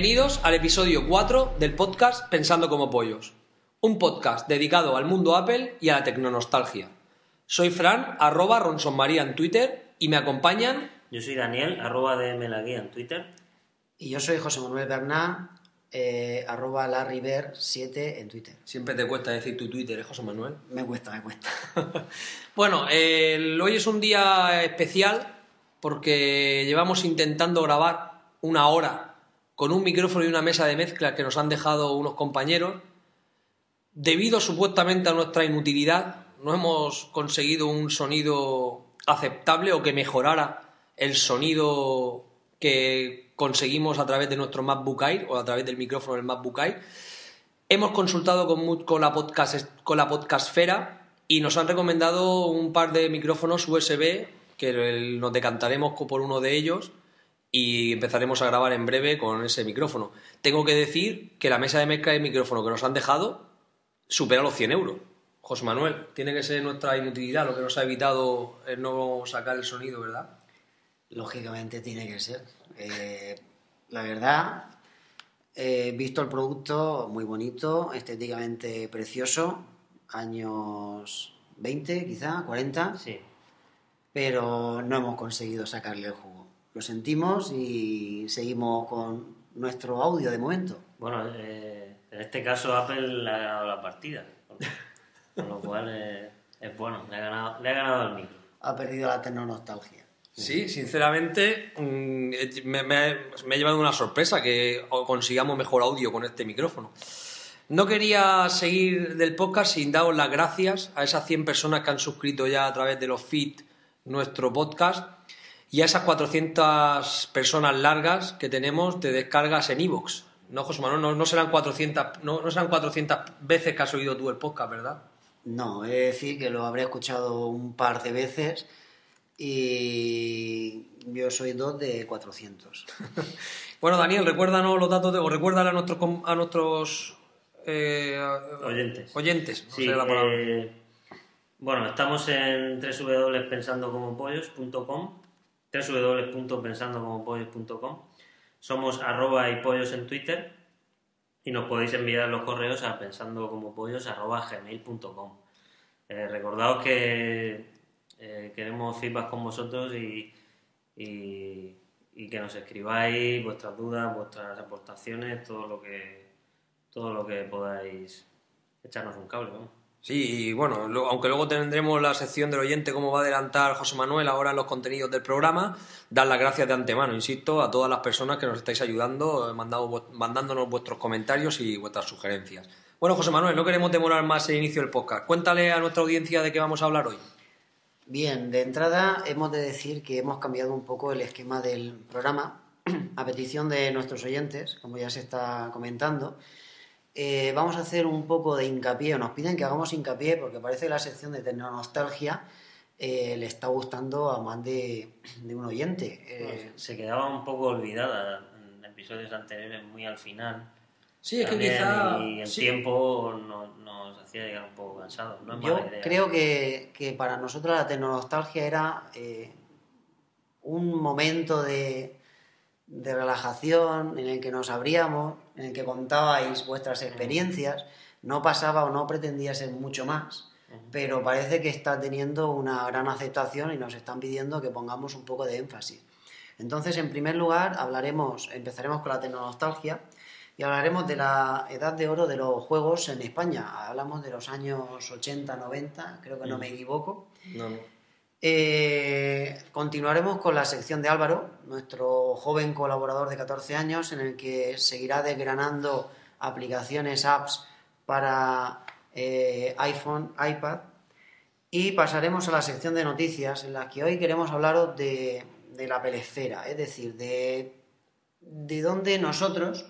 Bienvenidos al episodio 4 del podcast Pensando como Pollos, un podcast dedicado al mundo Apple y a la tecnonostalgia. Soy Fran, arroba Ronsonmaría en Twitter, y me acompañan Yo soy Daniel, arroba de la guía en Twitter. Y yo soy José Manuel Bernat, eh, arroba larryber7 en Twitter. Siempre te cuesta decir tu Twitter, ¿eh, José Manuel? Me cuesta, me cuesta. Bueno, hoy es un día especial porque llevamos intentando grabar una hora con un micrófono y una mesa de mezcla que nos han dejado unos compañeros. Debido supuestamente a nuestra inutilidad, no hemos conseguido un sonido aceptable o que mejorara el sonido que conseguimos a través de nuestro MacBook Air o a través del micrófono del MacBook Air. Hemos consultado con, la podcast con la podcastfera y nos han recomendado un par de micrófonos USB que nos decantaremos por uno de ellos y empezaremos a grabar en breve con ese micrófono. Tengo que decir que la mesa de mezcla y micrófono que nos han dejado supera los 100 euros. José Manuel, tiene que ser nuestra inutilidad lo que nos ha evitado el no sacar el sonido, ¿verdad? Lógicamente tiene que ser. Eh, la verdad, he visto el producto muy bonito, estéticamente precioso, años 20 quizá, 40, Sí. pero no hemos conseguido sacarle el jugo. Lo sentimos y seguimos con nuestro audio de momento. Bueno, eh, en este caso Apple le ha ganado la partida. Con, lo cual eh, es bueno, le ha, ganado, le ha ganado el micro. Ha perdido la tecnonostalgia. Sí, sinceramente mm, me, me- me ha llevado una sorpresa que consigamos mejor audio con este micrófono. No quería seguir del podcast sin daros las gracias a esas 100 personas que han suscrito ya a través de los feed nuestro podcast y a esas 400 personas largas que tenemos de descargas en iVoox. No, José Manuel, no, no serán 400, no, no serán 400 veces que has oído tú el podcast, ¿verdad? No, he de decir que lo habré escuchado un par de veces y yo soy dos de 400. Bueno, Daniel, recuérdanos los datos de, o recuérdale a nuestros com- a nuestros eh, Oyentes. oyentes, no Sí, sé la palabra. eh, bueno, estamos en www.pensandocomopollos.com www.pensandocomopollos.com Somos arroba y pollos en Twitter y nos podéis enviar los correos a pensandocomopollos.gmail.com eh, Recordaos que eh, queremos feedback con vosotros y, y, que nos escribáis vuestras dudas, vuestras aportaciones, todo lo que todo lo que podáis echarnos un cable, vamos. Sí, y bueno, lo- aunque luego tendremos la sección del oyente, como va a adelantar José Manuel ahora en los contenidos del programa, dar las gracias de antemano, insisto, a todas las personas que nos estáis ayudando, eh, mandado mandándonos vuestros comentarios y vuestras sugerencias. Bueno, José Manuel, no queremos demorar más el inicio del podcast. Cuéntale a nuestra audiencia de qué vamos a hablar hoy. Bien, de entrada hemos de decir que hemos cambiado un poco el esquema del programa a petición de nuestros oyentes, como ya se está comentando. Eh, vamos a hacer un poco de hincapié, o nos piden que hagamos hincapié porque parece que la sección de tecnonostalgia eh, le está gustando a más de, de un oyente. Eh, Se quedaba un poco olvidada en episodios anteriores, muy al final. Sí, es que También, quizá... Y el sí. tiempo nos, nos hacía llegar un poco cansados. No es Yo idea. creo que, que para nosotros la tecnonostalgia era eh, un momento de, de relajación, en el que nos abríamos, en el que contabais vuestras experiencias. No pasaba o no pretendía ser mucho más, pero parece que está teniendo una gran aceptación y nos están pidiendo que pongamos un poco de énfasis. Entonces, en primer lugar, hablaremos, empezaremos con la tecnonostalgia y hablaremos de la edad de oro de los juegos en España. Hablamos de los años 80, 90, creo que no me equivoco. No, no. Eh, continuaremos con la sección de Álvaro, nuestro joven colaborador de 14 años, en el que seguirá desgranando aplicaciones, apps para eh, iPhone, iPad. Y pasaremos a la sección de noticias, en la que hoy queremos hablaros de, la pelesfera, es decir, de, de dónde nosotros,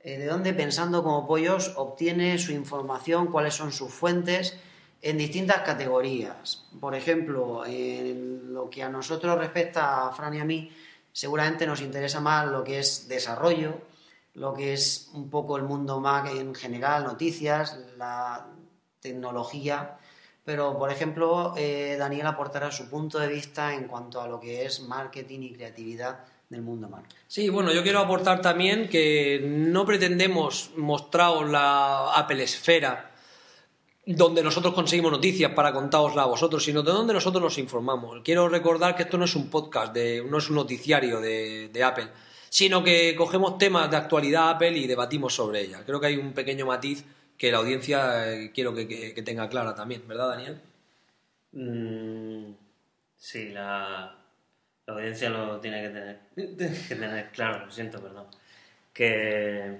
eh, de dónde pensando como pollos obtiene su información, cuáles son sus fuentes en distintas categorías. Por ejemplo, en lo que a nosotros respecta, a Fran y a mí, seguramente nos interesa más lo que es desarrollo, lo que es un poco el mundo Mac en general, noticias, la tecnología. Pero, por ejemplo, eh, Daniel aportará su punto de vista en cuanto a lo que es marketing y creatividad del mundo Mac. Sí, bueno, yo quiero aportar también que no pretendemos mostraros la Apple Esfera donde nosotros conseguimos noticias para contárosla a vosotros, sino de donde nosotros nos informamos. Quiero recordar que esto no es un podcast, de, no es un noticiario de, Apple, sino que cogemos temas de actualidad Apple y debatimos sobre ella. Creo que hay un pequeño matiz que la audiencia eh, quiero que tenga clara también, ¿verdad, Daniel? Mm, sí, la, la audiencia lo tiene que tener, que tener claro, lo siento, perdón. Que,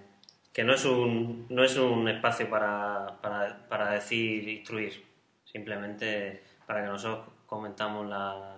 que no, es un, no es un espacio para, para, para decir, instruir, simplemente para que nosotros comentamos la-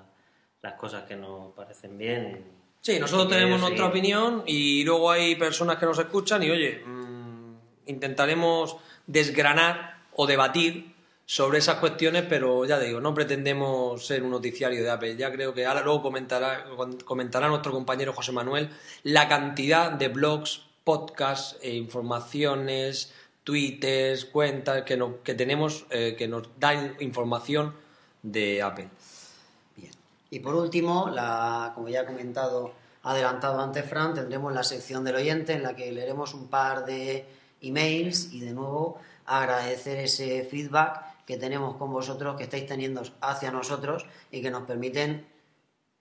las cosas que nos parecen bien. Sí, nosotros tenemos nuestra opinión y luego hay personas que nos escuchan y oye, mm, intentaremos desgranar o debatir sobre esas cuestiones, pero ya te digo, no pretendemos ser un noticiario de Apple. Ya creo que ahora luego comentará, comentará nuestro compañero José Manuel la cantidad de blogs, podcasts e informaciones, twitters, cuentas que, no- que tenemos eh, que nos dan información de Apple. Bien. Y por último, la, como ya ha comentado, adelantado antes Fran, tendremos la sección del oyente en la que leeremos un par de emails y de nuevo agradecer ese feedback que tenemos con vosotros, que estáis teniendo hacia nosotros y que nos permiten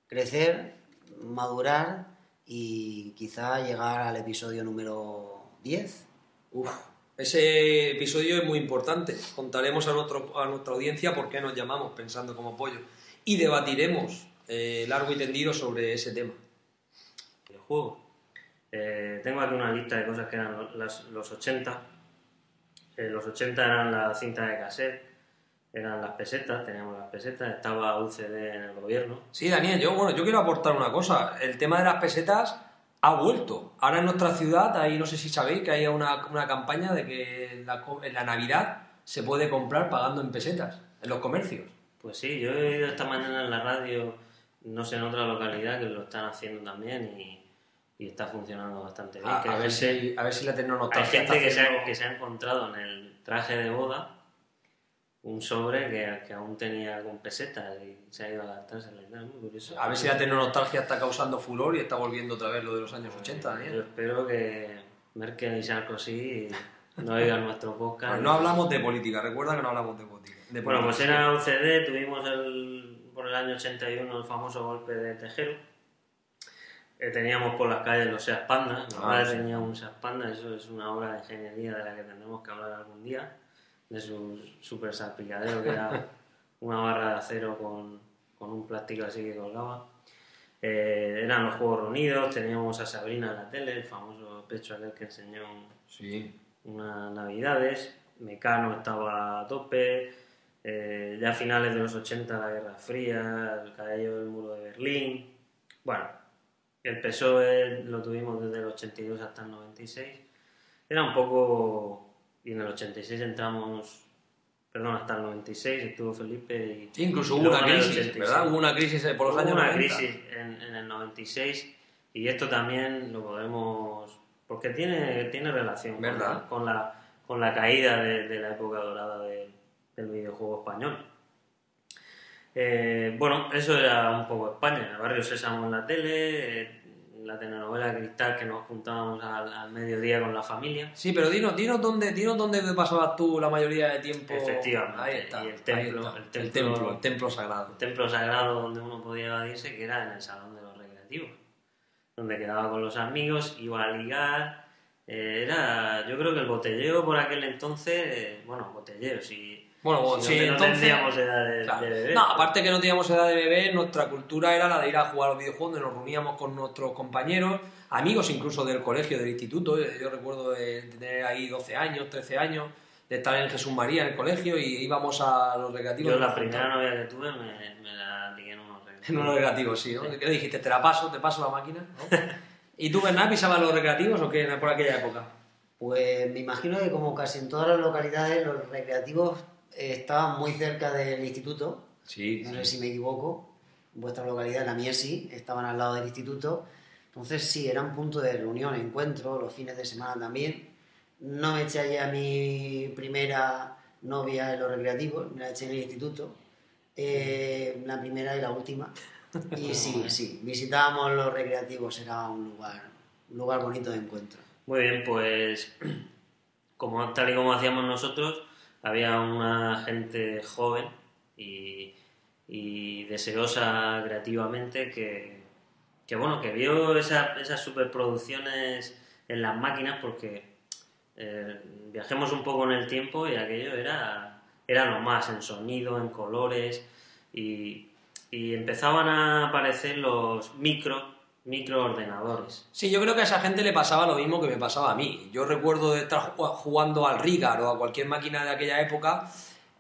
crecer, madurar y quizá llegar al episodio número 10. Uf, ese episodio es muy importante. Contaremos a, nuestro- a nuestra audiencia por qué nos llamamos pensando como pollo. Y debatiremos eh, largo y tendido sobre ese tema. videojuegos. Eh, tengo aquí una lista de cosas que eran las- los 80. Eh, los 80 eran la cinta de cassette, eran las pesetas, teníamos las pesetas, estaba UCD en el gobierno. Sí, Daniel, yo, bueno, yo quiero aportar una cosa. El tema de las pesetas ha vuelto. Ahora en nuestra ciudad, ahí no sé si sabéis que hay una, una campaña de que en la, en la Navidad se puede comprar pagando en pesetas, en los comercios. Pues sí, yo he oído esta mañana en la radio, no sé, en otra localidad que lo están haciendo también y, y está funcionando bastante bien. A, a hay ver gente- si, a ver si la Hay tecnonostalgia gente que se, haciendo- ha, que se ha encontrado en el traje de boda un sobre que, que aún tenía con pesetas y se ha ido a tal, muy curioso. A ver si la tecnonostalgia está causando furor y está volviendo otra vez lo de los años 80, Yo Daniel. espero que Merkel y Sarkozy no oigan nuestro podcast. Pues no hablamos de política, recuerda que no hablamos de política. de Bueno, pues política. era UCD, tuvimos el, por el año 81 el famoso golpe de Tejero. Eh, teníamos por las calles los Seat Panda, mi Ah, padre sí. tenía un Seat Panda, eso es una obra de ingeniería de la que tendremos que hablar algún día, de su super salpicadero que era una barra de acero con, con un plástico así que colgaba. Eh, eran los Juegos Reunidos, teníamos a Sabrina en la tele, el famoso pecho aquel que enseñó Sí. unas navidades, Mecano estaba a tope, eh, ya a finales de los 80 la Guerra Fría, el caballo del muro de Berlín, bueno, el PSOE lo tuvimos desde el 82 hasta el 96, era un poco, y en el 86 entramos, perdón, hasta el 96 estuvo Felipe y... Incluso hubo una el crisis, 86. ¿verdad? Hubo una crisis eh, por los Hubo años una 90. crisis en, en el 96 y esto también lo podemos porque tiene tiene relación con ¿Verdad? la, con la con la caída de, de la época dorada de- del videojuego español Eh, bueno eso era un poco España Barrio Sésamo en la tele eh, la telenovela Cristal que nos juntábamos al, al mediodía con la familia. Sí, pero dinos, dinos dónde, dinos dónde pasabas tú la mayoría de tiempo. Efectivamente, Ahí está. y el templo- está. el el templo- templo, el templo sagrado. El templo sagrado donde uno podía evadirse, que era en el salón de los recreativos, donde quedaba con los amigos, iba a ligar. eh, era, yo creo que el botelleo por aquel entonces, eh, bueno, botelleo, si, Bueno, si sí, no, no entonces- tendríamos edad de, Claro. de beber. No, aparte que no teníamos edad de beber, nuestra cultura era la de ir a jugar a los videojuegos, donde nos reuníamos con nuestros compañeros, amigos incluso del colegio, del instituto. Yo, recuerdo de tener ahí 12 años, 13 años, de estar en Jesús María en el colegio y íbamos a los recreativos. Yo la primera novia que tuve me, me la ligué en unos recreativos. En unos recreativos, sí, ¿no? ¿Qué le dijiste? ¿Te la paso? ¿Te paso la máquina? ¿no? ¿Y tú, Bernat, pisabas los recreativos o qué por aquella época? Pues me imagino que como casi en todas las localidades, los recreativos estaban muy cerca del instituto. Sí, No sé si me equivoco. Vuestra localidad, la mía sí, estaban al lado del instituto. Entonces sí, eran punto de reunión, encuentro, los fines de semana también. No me eché allí a mi primera novia en los recreativos, me la eché en el instituto. Eh, la primera y la última. Y sí, sí, visitábamos los recreativos, era un lugar, un lugar bonito de encuentro. Muy bien, pues como tal y como hacíamos nosotros, había una gente joven y, deseosa creativamente que, que, bueno, que vio esa- esas superproducciones en las máquinas porque eh, viajemos un poco en el tiempo y aquello era, era lo más en sonido, en colores y, y empezaban a aparecer los micro microordenadores. Sí, yo creo que a esa gente le pasaba lo mismo que me pasaba a mí. Yo recuerdo de estar ju- jugando al Rigar o a cualquier máquina de aquella época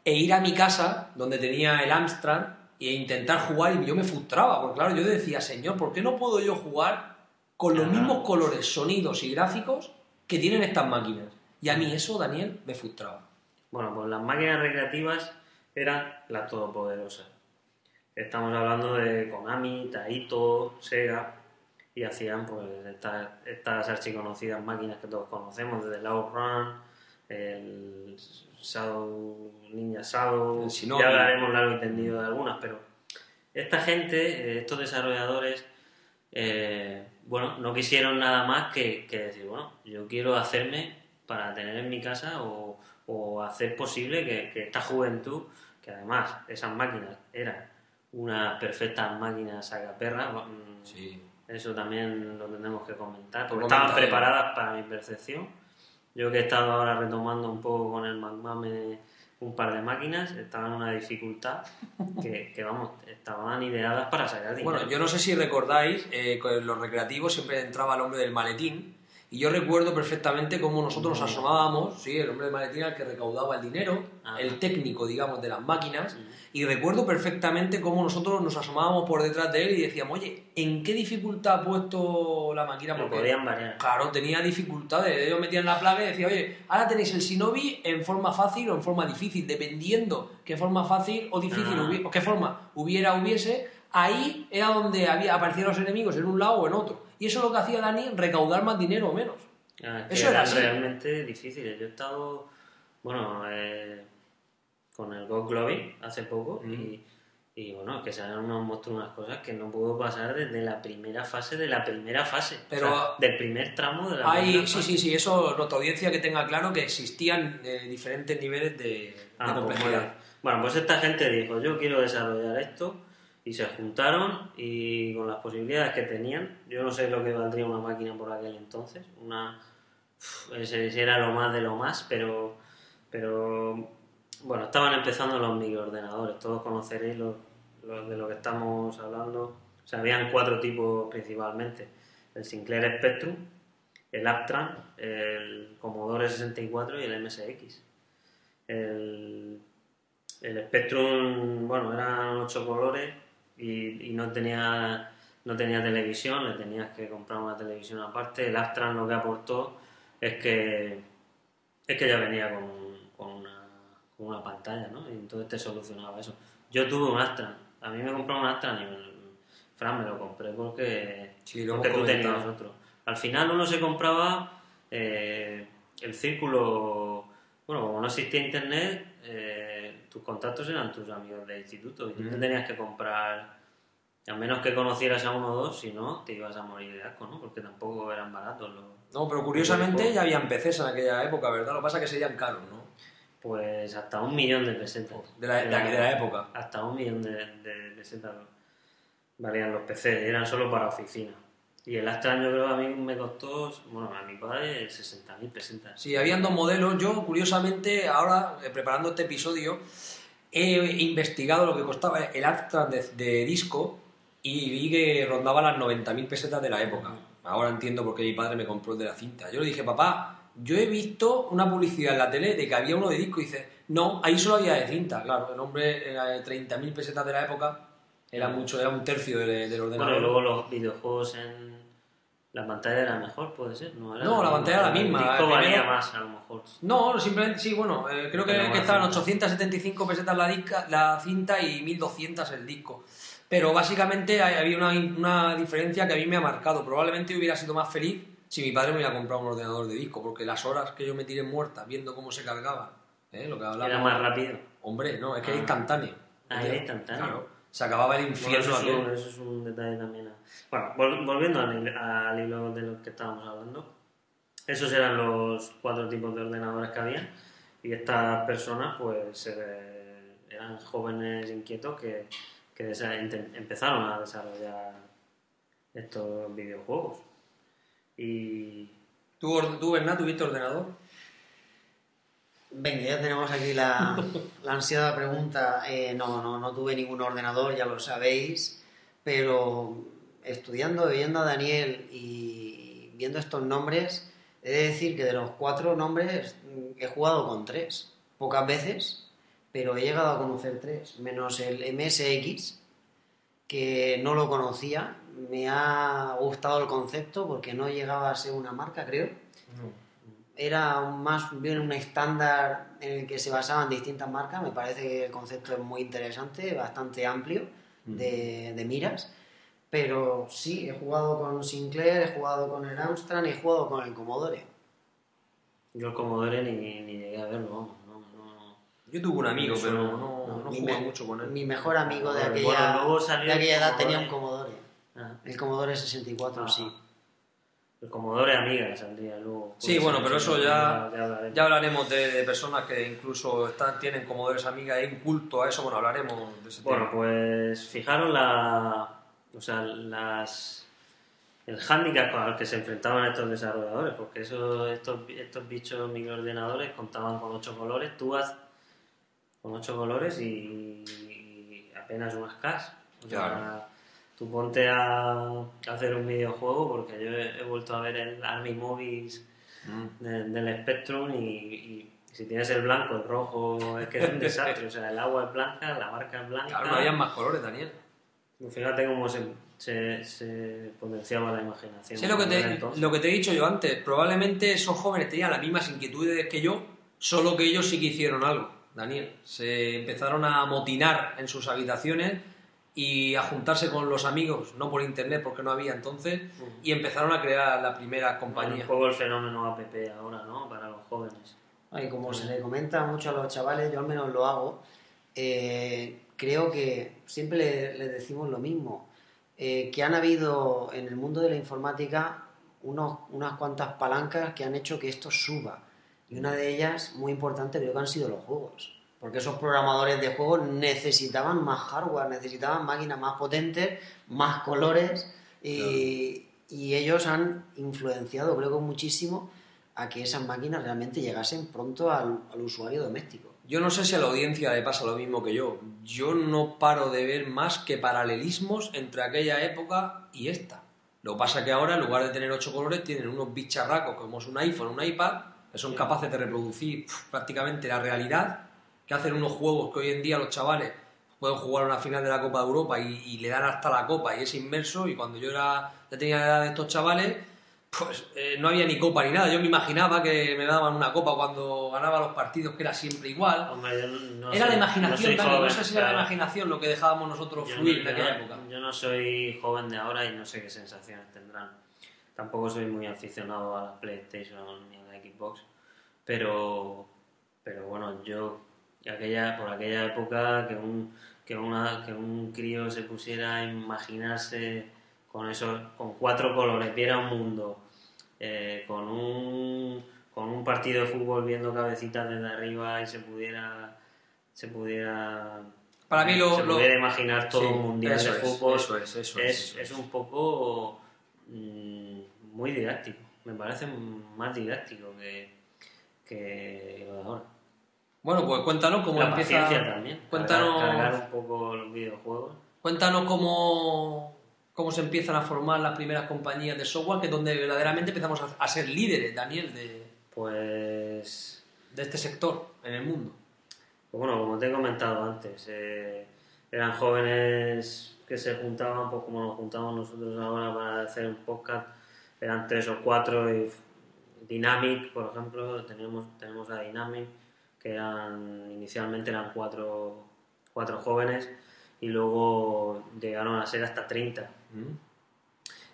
e ir a mi casa, donde tenía el Amstrad, e intentar jugar y yo me frustraba, porque claro, yo decía, señor, ¿por qué no puedo yo jugar con los Ajá. mismos colores, sonidos y gráficos que tienen estas máquinas? Y a mí eso, Daniel, me frustraba. Bueno, pues las máquinas recreativas eran las todopoderosas. Estamos hablando de Konami, Taito, Sega, y hacían pues estas, estas archiconocidas máquinas que todos conocemos, desde el Outrun, el Shadow, Ninja Shadow, ya hablaremos largo y tendido de algunas, pero esta gente, eh, estos desarrolladores, eh, bueno, no quisieron nada más que, que decir, bueno, yo quiero hacerme para tener en mi casa o, o hacer posible que, que esta juventud, que además esas máquinas eran unas perfectas máquinas sacaperras, mm, Sí. Eso también lo tenemos que comentar, porque estaban comentaré. preparadas para mi percepción. Yo que he estado ahora retomando un poco con el McMame un par de máquinas, estaban en una dificultad que, que, vamos, estaban ideadas para sacar dinero. Bueno, yo no sé si recordáis, eh, con los recreativos siempre entraba el hombre del maletín. Y yo recuerdo perfectamente cómo nosotros nos asomábamos, sí, el hombre del maletín que recaudaba el dinero, el técnico, digamos, de las máquinas. Y recuerdo perfectamente cómo nosotros nos asomábamos por detrás de él y decíamos, oye, ¿en qué dificultad ha puesto la máquina? Porque, podían variar. Claro, tenía dificultades. Ellos metían la plaga y decían, oye, ahora tenéis el Shinobi en forma fácil o en forma difícil, dependiendo qué forma fácil o difícil Ah. o qué forma hubiera hubiese, ahí era donde había, aparecían los enemigos en un lado o en otro. Y eso es lo que hacía Dani, recaudar más dinero o menos. Ah, que Eso era así. realmente difíciles. Yo he estado, bueno, eh, con el Go Globing hace poco y, y, bueno, que salen unos monstruos, unas cosas que no puedo pasar desde la primera fase de la primera fase. Pero- O sea, del primer tramo de la Hay, primera sí, fase. sí, sí, eso nuestra audiencia que tenga claro que existían eh, diferentes niveles de, de Ah, pues complejidad. bueno. Bueno, pues esta gente dijo, yo quiero desarrollar esto, y se juntaron y con las posibilidades que tenían, yo no sé lo que valdría una máquina por aquel entonces, una era lo más de lo más, pero pero bueno, estaban empezando los microordenadores, todos conoceréis los de lo que estamos hablando. O sea, habían cuatro tipos principalmente, el Sinclair Spectrum, el Aptran, el Commodore 64 y el MSX. El, el Spectrum, bueno, eran ocho colores y, y no tenía no tenía televisión, le tenías que comprar una televisión aparte. El Astran lo que aportó es que es que ya venía con, con una, con una pantalla, ¿no? Y entonces te solucionaba eso. Yo tuve un Astran, a mí me compró un Astran y me- Fran me lo compré porque, Sí, lo porque tú tenías otro. Al final uno se compraba eh, el círculo, bueno, como no existía internet, eh, tus contactos eran tus amigos de instituto y tú te tenías que comprar A menos que conocieras a uno o dos, si no, te ibas a morir de asco, ¿no? Porque tampoco eran baratos los... No, pero curiosamente ya habían PCs en aquella época, ¿verdad? Lo que pasa es que serían caros, ¿no? Pues hasta un millón de pesetas. De la, de la- de la época. Hasta un millón de, de pesetas valían los PC, eran solo para oficina. Y el Astra yo creo a mí me costó, bueno, a mi padre 60.000 pesetas. Sí, habían dos modelos. Yo, curiosamente, ahora, eh, preparando este episodio, he investigado lo que costaba el Astra de, de disco y vi que rondaba las 90.000 pesetas de la época. Ahora entiendo por qué mi padre me compró el de la cinta. Yo le dije, papá, yo he visto una publicidad en la tele de que había uno de disco y dice, no, ahí solo había de cinta. Claro, el hombre era de 30.000 pesetas de la época, era mucho, era un tercio del, del ordenador. Bueno, y luego los videojuegos en... La pantalla era mejor, puede ser, ¿no? Era No, la pantalla era la misma. El disco valía primero- más, a lo mejor. No, simplemente, sí, bueno, eh, creo que, que estaban cinta. 875 pesetas la, disca- la cinta y 1200 el disco. Pero básicamente había una, una diferencia que a mí me ha marcado. Probablemente hubiera sido más feliz si mi padre me hubiera comprado un ordenador de disco, porque las horas que yo me tiré muertas viendo cómo se cargaba, ¿eh? lo que hablábamos. Era más rápido. Hombre, no, es que Ah. era instantáneo. Ah, era instantáneo. Claro, se acababa el Bueno, infierno eso, es aquel. un, eso es un detalle también. a- Bueno, vol- volviendo al, hil- al hilo de lo que estábamos hablando, esos eran los cuatro tipos de ordenadores que había y estas personas pues eh, eran jóvenes inquietos que, que empezaron a desarrollar estos videojuegos. Y ¿Tú, tú, Bernat, tuviste ordenador? Venga, ya tenemos aquí la, la ansiada pregunta. Eh, no, no, no tuve ningún ordenador, ya lo sabéis, pero estudiando, viendo a Daniel y viendo estos nombres, he de decir que de los cuatro nombres mm, he jugado con tres, pocas veces, pero he llegado a conocer tres, menos el MSX, que no lo conocía, me ha gustado el concepto porque no llegaba a ser una marca, creo era más bien un estándar en el que se basaban distintas marcas. Me parece que el concepto es muy interesante, bastante amplio de, de miras. Pero sí, he jugado con Sinclair, he jugado con el Amstrad y he jugado con el Commodore. yo el Commodore ni, ni llegué a verlo, vamos. No, no. Yo tuve un amigo, pero no, no jugué me- mucho con él. mi mejor amigo de Bueno, aquella, luego salió de aquella el edad tenía un Commodore. Commodore. Ah, El Commodore 64, Ah. sí. El Commodore Amiga saldría luego. Sí, bueno, pero eso ya, hablaremos. ya hablaremos de, de personas que incluso están, tienen comodores amigas e inculto a eso. Bueno, hablaremos de ese Bueno, tema. pues fijaros la, o sea, las, el hándicap al que se enfrentaban estos desarrolladores, porque eso, estos, estos bichos microordenadores contaban con ocho colores, tú haz con ocho colores y, y apenas unas CAS. Claro. Tú ponte a, hacer un videojuego, porque yo he, he vuelto a ver el Army Movies Mm. de- del Spectrum y, y si tienes el blanco, el rojo, es que es un desastre. O sea, el agua es blanca, la marca es blanca. Claro, no había más colores, Daniel. Fíjate cómo se, se, se potenciaba la imaginación. Sí, lo que, te, lo que te he dicho yo antes. Probablemente esos jóvenes tenían las mismas inquietudes que yo, solo que ellos sí que hicieron algo, Daniel. Se empezaron a amotinar en sus habitaciones y a juntarse con los amigos, no por internet porque no había entonces, y empezaron a crear la primera Un compañía. poco el fenómeno app ahora, ¿no? Para los jóvenes. Y como se le comenta mucho a los chavales, yo al menos lo hago, eh, creo que siempre le- les decimos lo mismo, eh, que han habido en el mundo de la informática unos, unas cuantas palancas que han hecho que esto suba. Y una de ellas, muy importante, creo que han sido los juegos. Porque esos programadores de juegos necesitaban más hardware, necesitaban máquinas más potentes, más colores, y, y ellos han influenciado, creo que muchísimo, a que esas máquinas realmente llegasen pronto al, al usuario doméstico. Yo no sé si a la audiencia le pasa lo mismo que yo. Yo no paro de ver más que paralelismos entre aquella época y esta. Lo que pasa es que ahora, en lugar de tener ocho colores, tienen unos bicharracos como es un iPhone, un iPad, que son capaces de reproducir pf, prácticamente la realidad, que hacen unos juegos que hoy en día los chavales pueden jugar una final de la Copa de Europa y, y le dan hasta la copa y es inmerso. Y cuando yo era, ya tenía la edad de estos chavales, pues eh, no había ni copa ni nada. Yo me imaginaba que me daban una copa cuando ganaba los partidos, que era siempre igual. Hombre, yo no Era soy- la no imaginación, no joven, sé si era la claro. imaginación lo que dejábamos nosotros Yo fluir no- en aquella no- época. Yo no soy joven de ahora y no sé qué sensaciones tendrán. Tampoco soy muy aficionado a la PlayStation ni a la Xbox, pero, pero bueno, yo aquella, por aquella época que un, que, una, que un crío se pusiera a imaginarse con esos, con cuatro colores, viera un mundo, eh, con un con un partido de fútbol viendo cabecitas desde arriba y se pudiera se pudiera Para mí lo- se lo- pudiera imaginar todo Sí, un mundial de es, fútbol eso es, eso es, es, eso es es. un poco mm, muy didáctico me parece más didáctico que, que lo de ahora Bueno, pues cuéntanos cómo la empieza. también Cuéntanos, cargar, un poco los videojuegos cuéntanos cómo, cómo se empiezan a formar las primeras compañías de software, que es donde verdaderamente empezamos a, a ser líderes, Daniel, de, pues de este sector en el mundo. Pues bueno, como te he comentado antes, eh, eran jóvenes que se juntaban, pues como nos juntamos nosotros ahora para hacer un podcast, eran tres o cuatro y Dynamic, por ejemplo, tenemos, tenemos a Dynamic, que eran, inicialmente eran cuatro, cuatro jóvenes y luego llegaron a ser hasta 30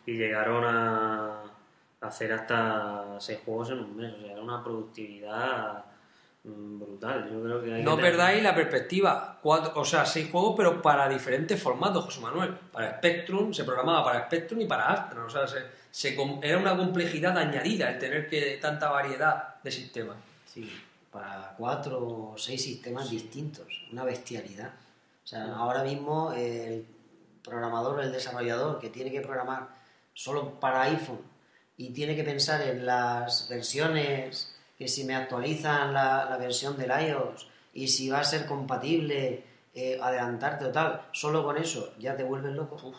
y llegaron a hacer hasta seis juegos en un mes, o sea, era una productividad mm, brutal. Yo creo que hay No que tener- perdáis la perspectiva. Cuatro, o sea, seis juegos, pero para diferentes formatos, José Manuel. Para Spectrum, se programaba para Spectrum y para Astra. O sea, se, se era una complejidad añadida el tener que tanta variedad de sistemas. Sí, para cuatro o seis sistemas distintos, una bestialidad. O sea, ahora mismo el programador, el desarrollador que tiene que programar solo para iPhone y tiene que pensar en las versiones, que si me actualizan la, la versión del iOS y si va a ser compatible, eh, adelantarte o tal, solo con eso ya te vuelves loco.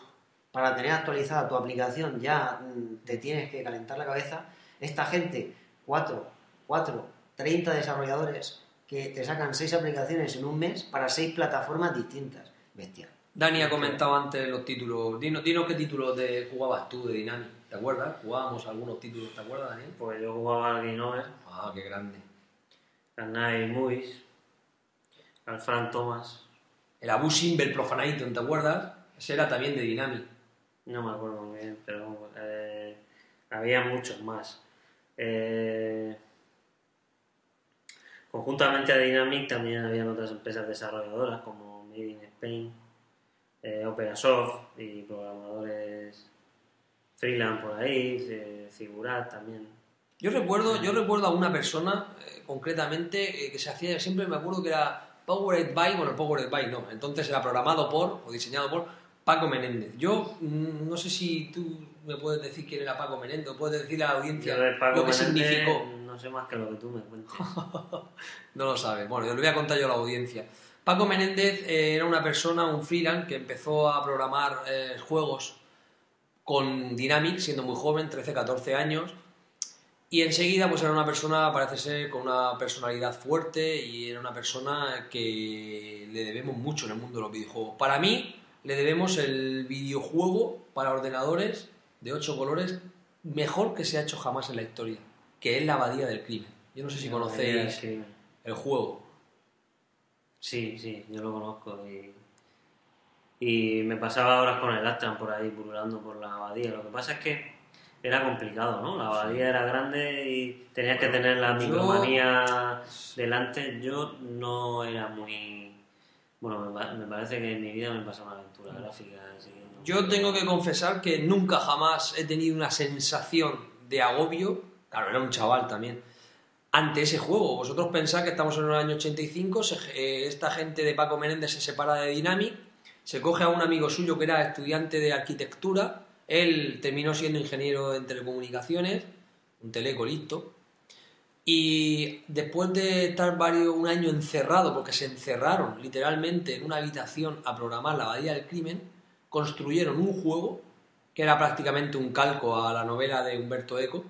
Para tener actualizada tu aplicación ya mm, te tienes que calentar la cabeza. Esta gente, cuatro, cuatro, 30 desarrolladores que te sacan seis aplicaciones en un mes para seis plataformas distintas. Bestial. Dani ha comentado antes los títulos. Dinos, dinos qué títulos de, jugabas tú de Dynamic. ¿Te acuerdas? Jugábamos algunos títulos, ¿te acuerdas, Daniel? Pues yo jugaba al Game Over, Ah, qué grande. al Night Movies, al Frank Thomas, El Abu Simbel Profanator, ¿te acuerdas? Ese era también de Dynamic. no me acuerdo muy bien, pero eh, había muchos más. Eh, conjuntamente a Dynamic también habían otras empresas desarrolladoras como Made in Spain, eh, Operasoft y programadores freelance por ahí, eh, Figurat también. Yo recuerdo, yo recuerdo a una persona eh, concretamente eh, que se hacía, siempre me acuerdo que era Powered by, bueno, Powered by no, entonces era programado por o diseñado por Paco Menéndez. Yo mm, no sé si tú me puedes decir quién era Paco Menéndez, o puedes decirle a la audiencia lo que Menéndez significó. No sé más que lo que tú me cuentes. No lo sabe. Bueno, yo le voy a contar yo a la audiencia. Paco Menéndez eh, era una persona, un freelance, que empezó a programar eh, juegos con Dynamic, siendo muy joven, 13, 14 años. Y enseguida, pues era una persona, parece ser, con una personalidad fuerte y era una persona que le debemos mucho en el mundo de los videojuegos. Para mí, le debemos el videojuego para ordenadores de 8 colores mejor que se ha hecho jamás en la historia, que es La Abadía del Crimen. Yo no sé si conocéis el juego. sí, sí, yo lo conozco y, y me pasaba horas con el Astran por ahí pululando por la abadía. Lo que pasa es que era complicado, ¿no? La abadía era grande y tenías que tener la yo- micromanía delante. Yo no era muy... Bueno, me, pa- me parece que en mi vida me pasó una aventura gráfica. así que no- Yo tengo que confesar que nunca jamás he tenido una sensación de agobio, claro, era un chaval también, ante ese juego. Vosotros pensáis que estamos en el año 85, se- eh, esta gente de Paco Menéndez se separa de Dynamic, se coge a un amigo suyo que era estudiante de arquitectura, él terminó siendo ingeniero en telecomunicaciones, un teleco listo, y después de estar varios, un año encerrado, porque se encerraron literalmente en una habitación a programar la Abadía del Crimen, construyeron un juego que era prácticamente un calco a la novela de Humberto Eco.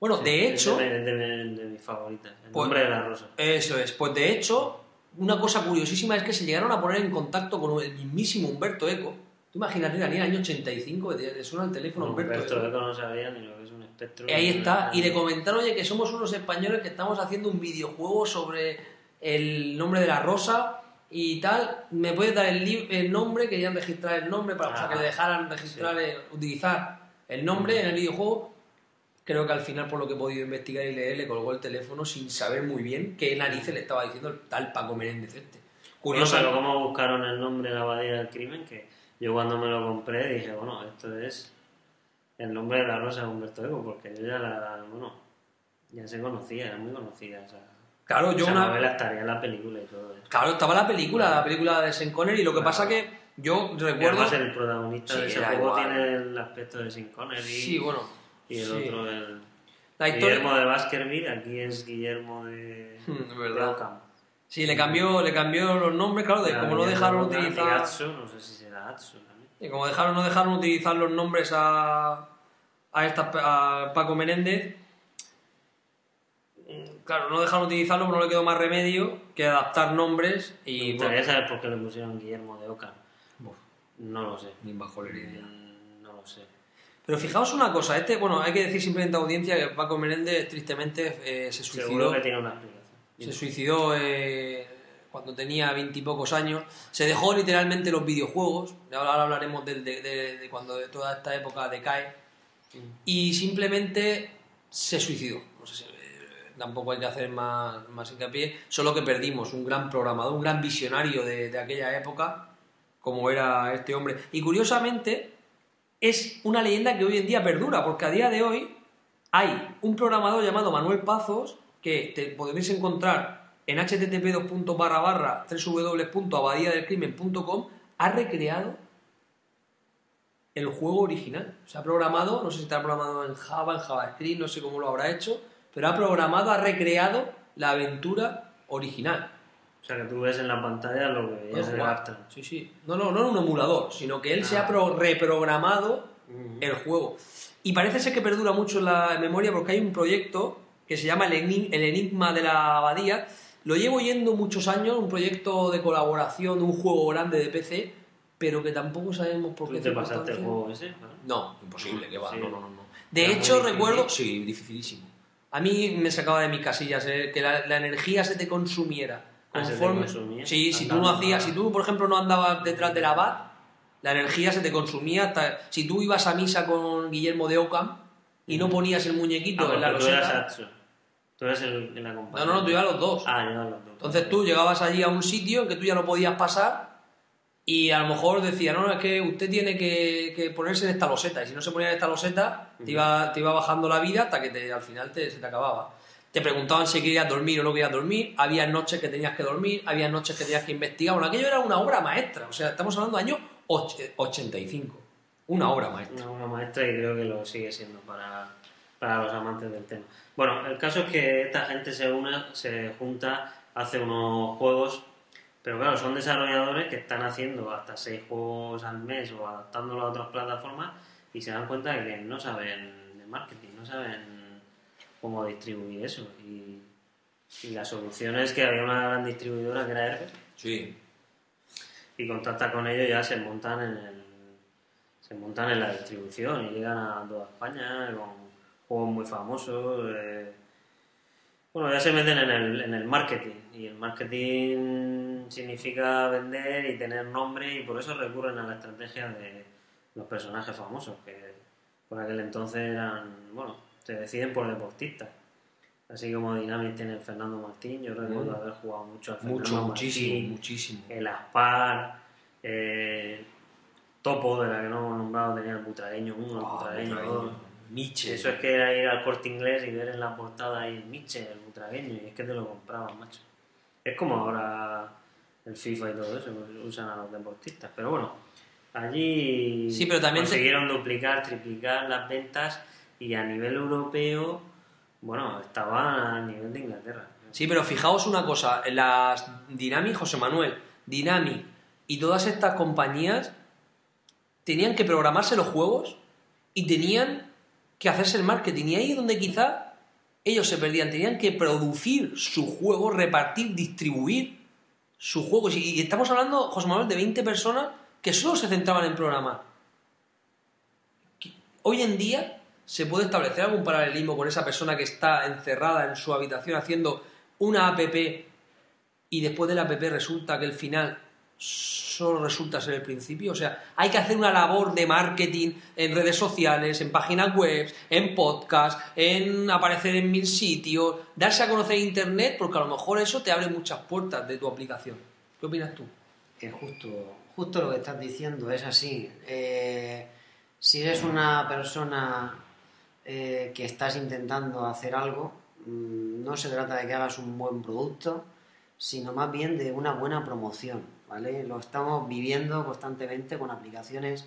Bueno, de Es hecho, de, de- de- de mis favoritas. El Pues- nombre de la rosa. eso es, pues de hecho, una cosa curiosísima es que se llegaron a poner en contacto con el mismísimo Humberto Eco. Tú imagínate, Daniel, año 85, le le suena el teléfono a Humberto, Humberto Eco. Eco no sabía ni lo que es un espectro. Y ahí está, y le comentaron, oye, que somos unos españoles que estamos haciendo un videojuego sobre el nombre de la rosa y tal. ¿Me puedes dar el, el nombre? Querían registrar el nombre para sea, que Ah, le dejaran registrar, eh, utilizar el nombre en el videojuego. Creo que al final, por lo que he podido investigar y leer, le colgó el teléfono sin saber muy bien qué narices le estaba diciendo el tal Paco Menéndez este. Curioso, pero ¿cómo buscaron el nombre de la abadía del crimen? Que yo cuando me lo compré dije, bueno, esto es el nombre de la rosa de Humberto Eco, porque yo ya la, bueno, ya se conocía, era muy conocida esa, claro, yo una, novela, estaría en la película y todo eso. Claro, estaba la película, la película de Sean Connery, y lo que pasa que yo recuerdo... además el protagonista Sí, de ese era juego igual. tiene el aspecto de Sin Connery Sí, bueno. Y el sí. otro el... Guillermo de Baskerville, aquí es Guillermo de, verdad. Ockham. Sí, le cambió, le cambió los nombres, claro, de como no dejaron utilizar... No sé si será Atso también. Y como dejaron, no dejaron utilizar los nombres a, a, esta, a Paco Menéndez, mm, claro, no dejaron utilizarlo, pero no le quedó más remedio que adaptar nombres Me y... gustaría bueno, saber por qué le pusieron Guillermo de Ockham. Buf, No lo sé. ni bajo la idea. Mm, No lo sé. Pero fijaos una cosa, este, bueno, hay que decir simplemente a audiencia que Paco Menéndez tristemente eh, se Seguro suicidó. que tiene una explicación. Se suicidó eh, cuando tenía veintipocos años. Se dejó literalmente los videojuegos. Ahora hablaremos de, de- de cuando de toda esta época decae. Y simplemente se suicidó. No sé si, eh, tampoco hay que hacer más, más hincapié. Solo que perdimos un gran programador, un gran visionario de, de aquella época, como era este hombre. Y curiosamente, es una leyenda que hoy en día perdura, porque a día de hoy hay un programador llamado Manuel Pazos que te podéis encontrar en http www.abadiadelcrimen.com ha recreado el juego original. Se ha programado, no sé si está programado en Java, en JavaScript, no sé cómo lo habrá hecho, pero ha programado, ha recreado la aventura original. O sea, que tú ves en la pantalla lo que Puedes veías en el jugar. Astra. Sí, sí. No, no, no en un emulador, sino que él se Ah. ha pro- reprogramado Ujú. el juego. Y parece ser que perdura mucho en la memoria porque hay un proyecto que se llama El Enig- El Enigma de la Abadía. Lo llevo yendo muchos años, un proyecto de colaboración de un juego grande de PC, pero que tampoco sabemos por ¿Tú qué te pasaste el juego ese? ¿no? No, imposible, que va. Sí. No, no, no, no. De Era hecho, recuerdo. Sí, dificilísimo. A mí me sacaba de mis casillas eh, que la, la energía se te consumiera. Conforme. consumía. Sí, si tú no hacías, si tú, por ejemplo, no andabas detrás del abad, la energía se te consumía hasta. Si tú ibas a misa con Guillermo de Ockham y no ponías el muñequito Ah, en la porque tú eras. Atso. Tú eres el, el No, acompañante. no, no, tú ibas los dos. Ah, llevas los dos. Entonces tú llegabas allí a un sitio en que tú ya no podías pasar y a lo mejor decía, no, no, es que usted tiene que, que ponerse en esta loseta. Y si no se ponía en esta loseta, te iba, te iba bajando la vida hasta que te- al final te, se te acababa. Te preguntaban si querías dormir o no querías dormir. Había noches que tenías que dormir, había noches que tenías que investigar. Bueno, aquello era una obra maestra. O sea, estamos hablando de año och- 85. Una obra maestra. Una obra maestra y creo que lo sigue siendo para, para los amantes del tema. Bueno, el caso es que esta gente se une, se junta, hace unos juegos, pero claro, son desarrolladores que están haciendo hasta seis juegos al mes o adaptándolo a otras plataformas y se dan cuenta de que no saben de marketing, no saben cómo distribuir eso. Y, y la solución es que había una gran distribuidora que era Herbert Sí. y contacta con ellos y ya se montan en el, se montan en la distribución y llegan a toda España con juegos muy famosos eh, bueno ya se meten en el, en el marketing y el marketing significa vender y tener nombre y por eso recurren a la estrategia de los personajes famosos que por aquel entonces eran bueno se deciden por deportistas así como Dynamic tiene el Fernando Martín yo recuerdo Mm. haber jugado mucho al Fernando Mucho, muchísimo, Martín, muchísimo. el Aspar, eh, Topo, de la que no hemos nombrado, tenía el Butragueño 1, el Ah, Butragueño Butragueño, 2. Nietzsche. Eso es que era ir al corte inglés y ver en la portada ahí Nietzsche, el Butragueño, y es que te lo compraban, macho. Es como ahora el FIFA y todo eso, que usan a los deportistas. Pero bueno, allí Sí, pero también te- consiguieron duplicar, triplicar las ventas y a nivel europeo, bueno, estaba a nivel de Inglaterra. Sí, pero fijaos una cosa, las Dynamic, José Manuel, Dynamic y todas estas compañías tenían que programarse los juegos y tenían que hacerse el marketing. Y ahí es donde quizá ellos se perdían. Tenían que producir su juego, repartir, distribuir sus juegos. Y, estamos hablando, José Manuel, de 20 personas que solo se centraban en programar. Hoy en día se puede establecer algún paralelismo con esa persona que está encerrada en su habitación haciendo una app y después de la app resulta que el final solo resulta ser el principio. O sea, hay que hacer una labor de marketing en redes sociales, en páginas web, en podcast, en aparecer en mil sitios, darse a conocer Internet, porque a lo mejor eso te abre muchas puertas de tu aplicación. ¿Qué opinas tú? Es justo, justo lo que estás diciendo, es así. Eh, si eres una persona eh, que estás intentando hacer algo, mm, no se trata de que hagas un buen producto, sino más bien de una buena promoción, ¿vale? Lo estamos viviendo constantemente con aplicaciones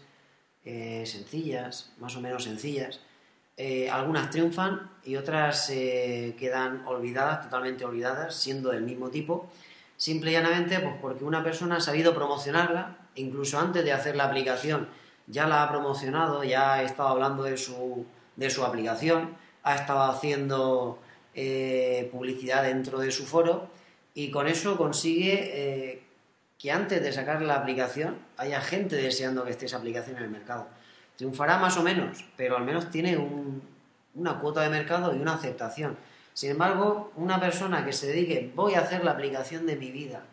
eh, sencillas, más o menos sencillas. Eh, algunas triunfan y otras quedan olvidadas, totalmente olvidadas, siendo del mismo tipo. Simple y llanamente, pues porque una persona ha sabido promocionarla, incluso antes de hacer la aplicación, ya la ha promocionado, ya ha estado hablando de su, de su aplicación, ha estado haciendo publicidad dentro de su foro y con eso consigue eh, que antes de sacar la aplicación haya gente deseando que esté esa aplicación en el mercado. Triunfará más o menos, pero al menos tiene una cuota de mercado y una aceptación. Sin embargo, una persona que se dedique, voy a hacer la aplicación de mi vida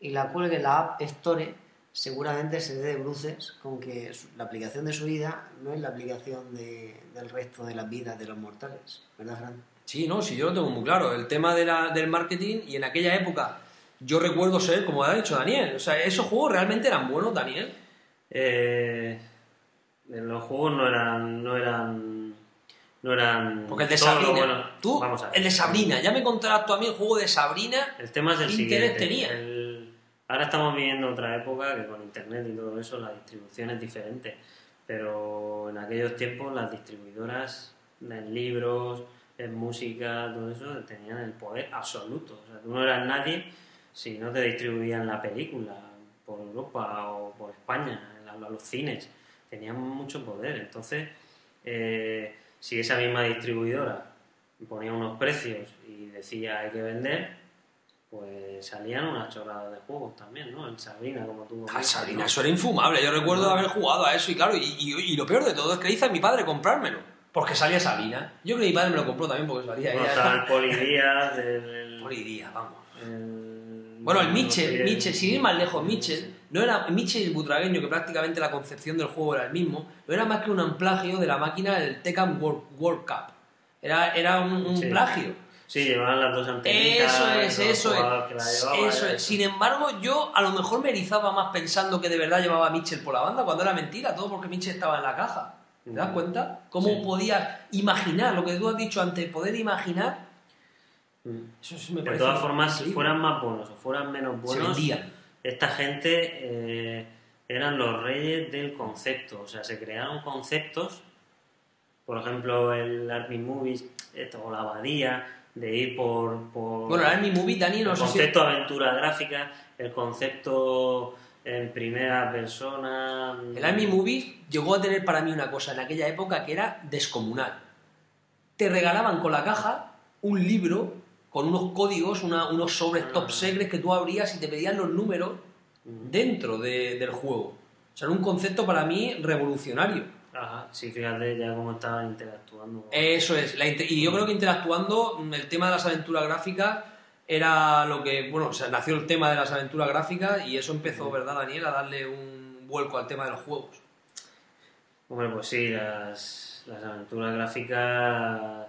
y la cuelgue en la App Store, seguramente se dé de bruces con que la aplicación de su vida no es la aplicación del resto de las vidas de los mortales. ¿Verdad, Fran? Sí, no, sí, yo lo tengo muy claro. El tema de la, del marketing y en aquella época yo recuerdo ser, como ha dicho Daniel, o sea, esos juegos realmente eran buenos, Daniel. Eh, los juegos no eran, no eran, no eran. Porque el de Sabrina, tú, vamos a ver. el de Sabrina, ya me contarás tú a mí el juego de Sabrina. El tema es el ¿qué interés tenía? Ahora estamos viviendo otra época que con internet y todo eso la distribución es diferente, pero en aquellos tiempos las distribuidoras en libros en música, todo eso, tenían el poder absoluto. O sea, tú no eras nadie si no te distribuían la película por Europa o por España, en los cines. Tenían mucho poder. Entonces, eh, si esa misma distribuidora ponía unos precios y decía hay que vender, pues salían unas chorradas de juegos también, ¿no? El Sabrina, como tú. Ah, Sabrina, eso era infumable. Yo recuerdo haber jugado a eso y claro, y, y, lo peor de todo es que hice a mi padre comprármelo. Porque salía Sabina. Yo creo que mi padre me lo compró también porque salía bueno, ella. el Polidía del... Polidía, vamos. Bueno, el Mitchell, Mitchell, sin ir más lejos, Mitchell, no era Mitchell el butragueño, que prácticamente la concepción del juego era el mismo, no era más que un amplagio de la máquina del Tekken World, Cup. Era, era un, plagio. Sí, llevaban las dos antenitas. Eso es, eso es. eso es. Sin embargo, yo a lo mejor me erizaba más pensando que de verdad llevaba a Mitchell por la banda, cuando era mentira, todo porque Mitchell estaba en la caja. ¿Te das cuenta? ¿Cómo podías imaginar lo que tú has dicho antes? Poder imaginar. Mm. Eso me de todas formas, si fueran más buenos o fueran menos buenos, esta gente eh, eran los reyes del concepto. O sea, se crearon conceptos, por ejemplo, el Army Movies o la abadía, de ir por. por bueno, el Army Movie, Dani, no El concepto aventura gráfica, el concepto en primera persona. El Army Movie llegó a tener para mí una cosa en aquella época que era descomunal. Te regalaban con la caja un libro con unos códigos, unos sobres top secrets que tú abrías y te pedían los números dentro del juego. O sea, era un concepto para mí revolucionario. Ajá, sí, fíjate ya cómo estaban interactuando. Eso es, y yo creo que interactuando, el tema de las aventuras gráficas era lo que, bueno, o sea, nació el tema de las aventuras gráficas y eso empezó, ¿verdad, Daniel? A darle un vuelco al tema de los juegos. Bueno, pues sí, las, aventuras gráficas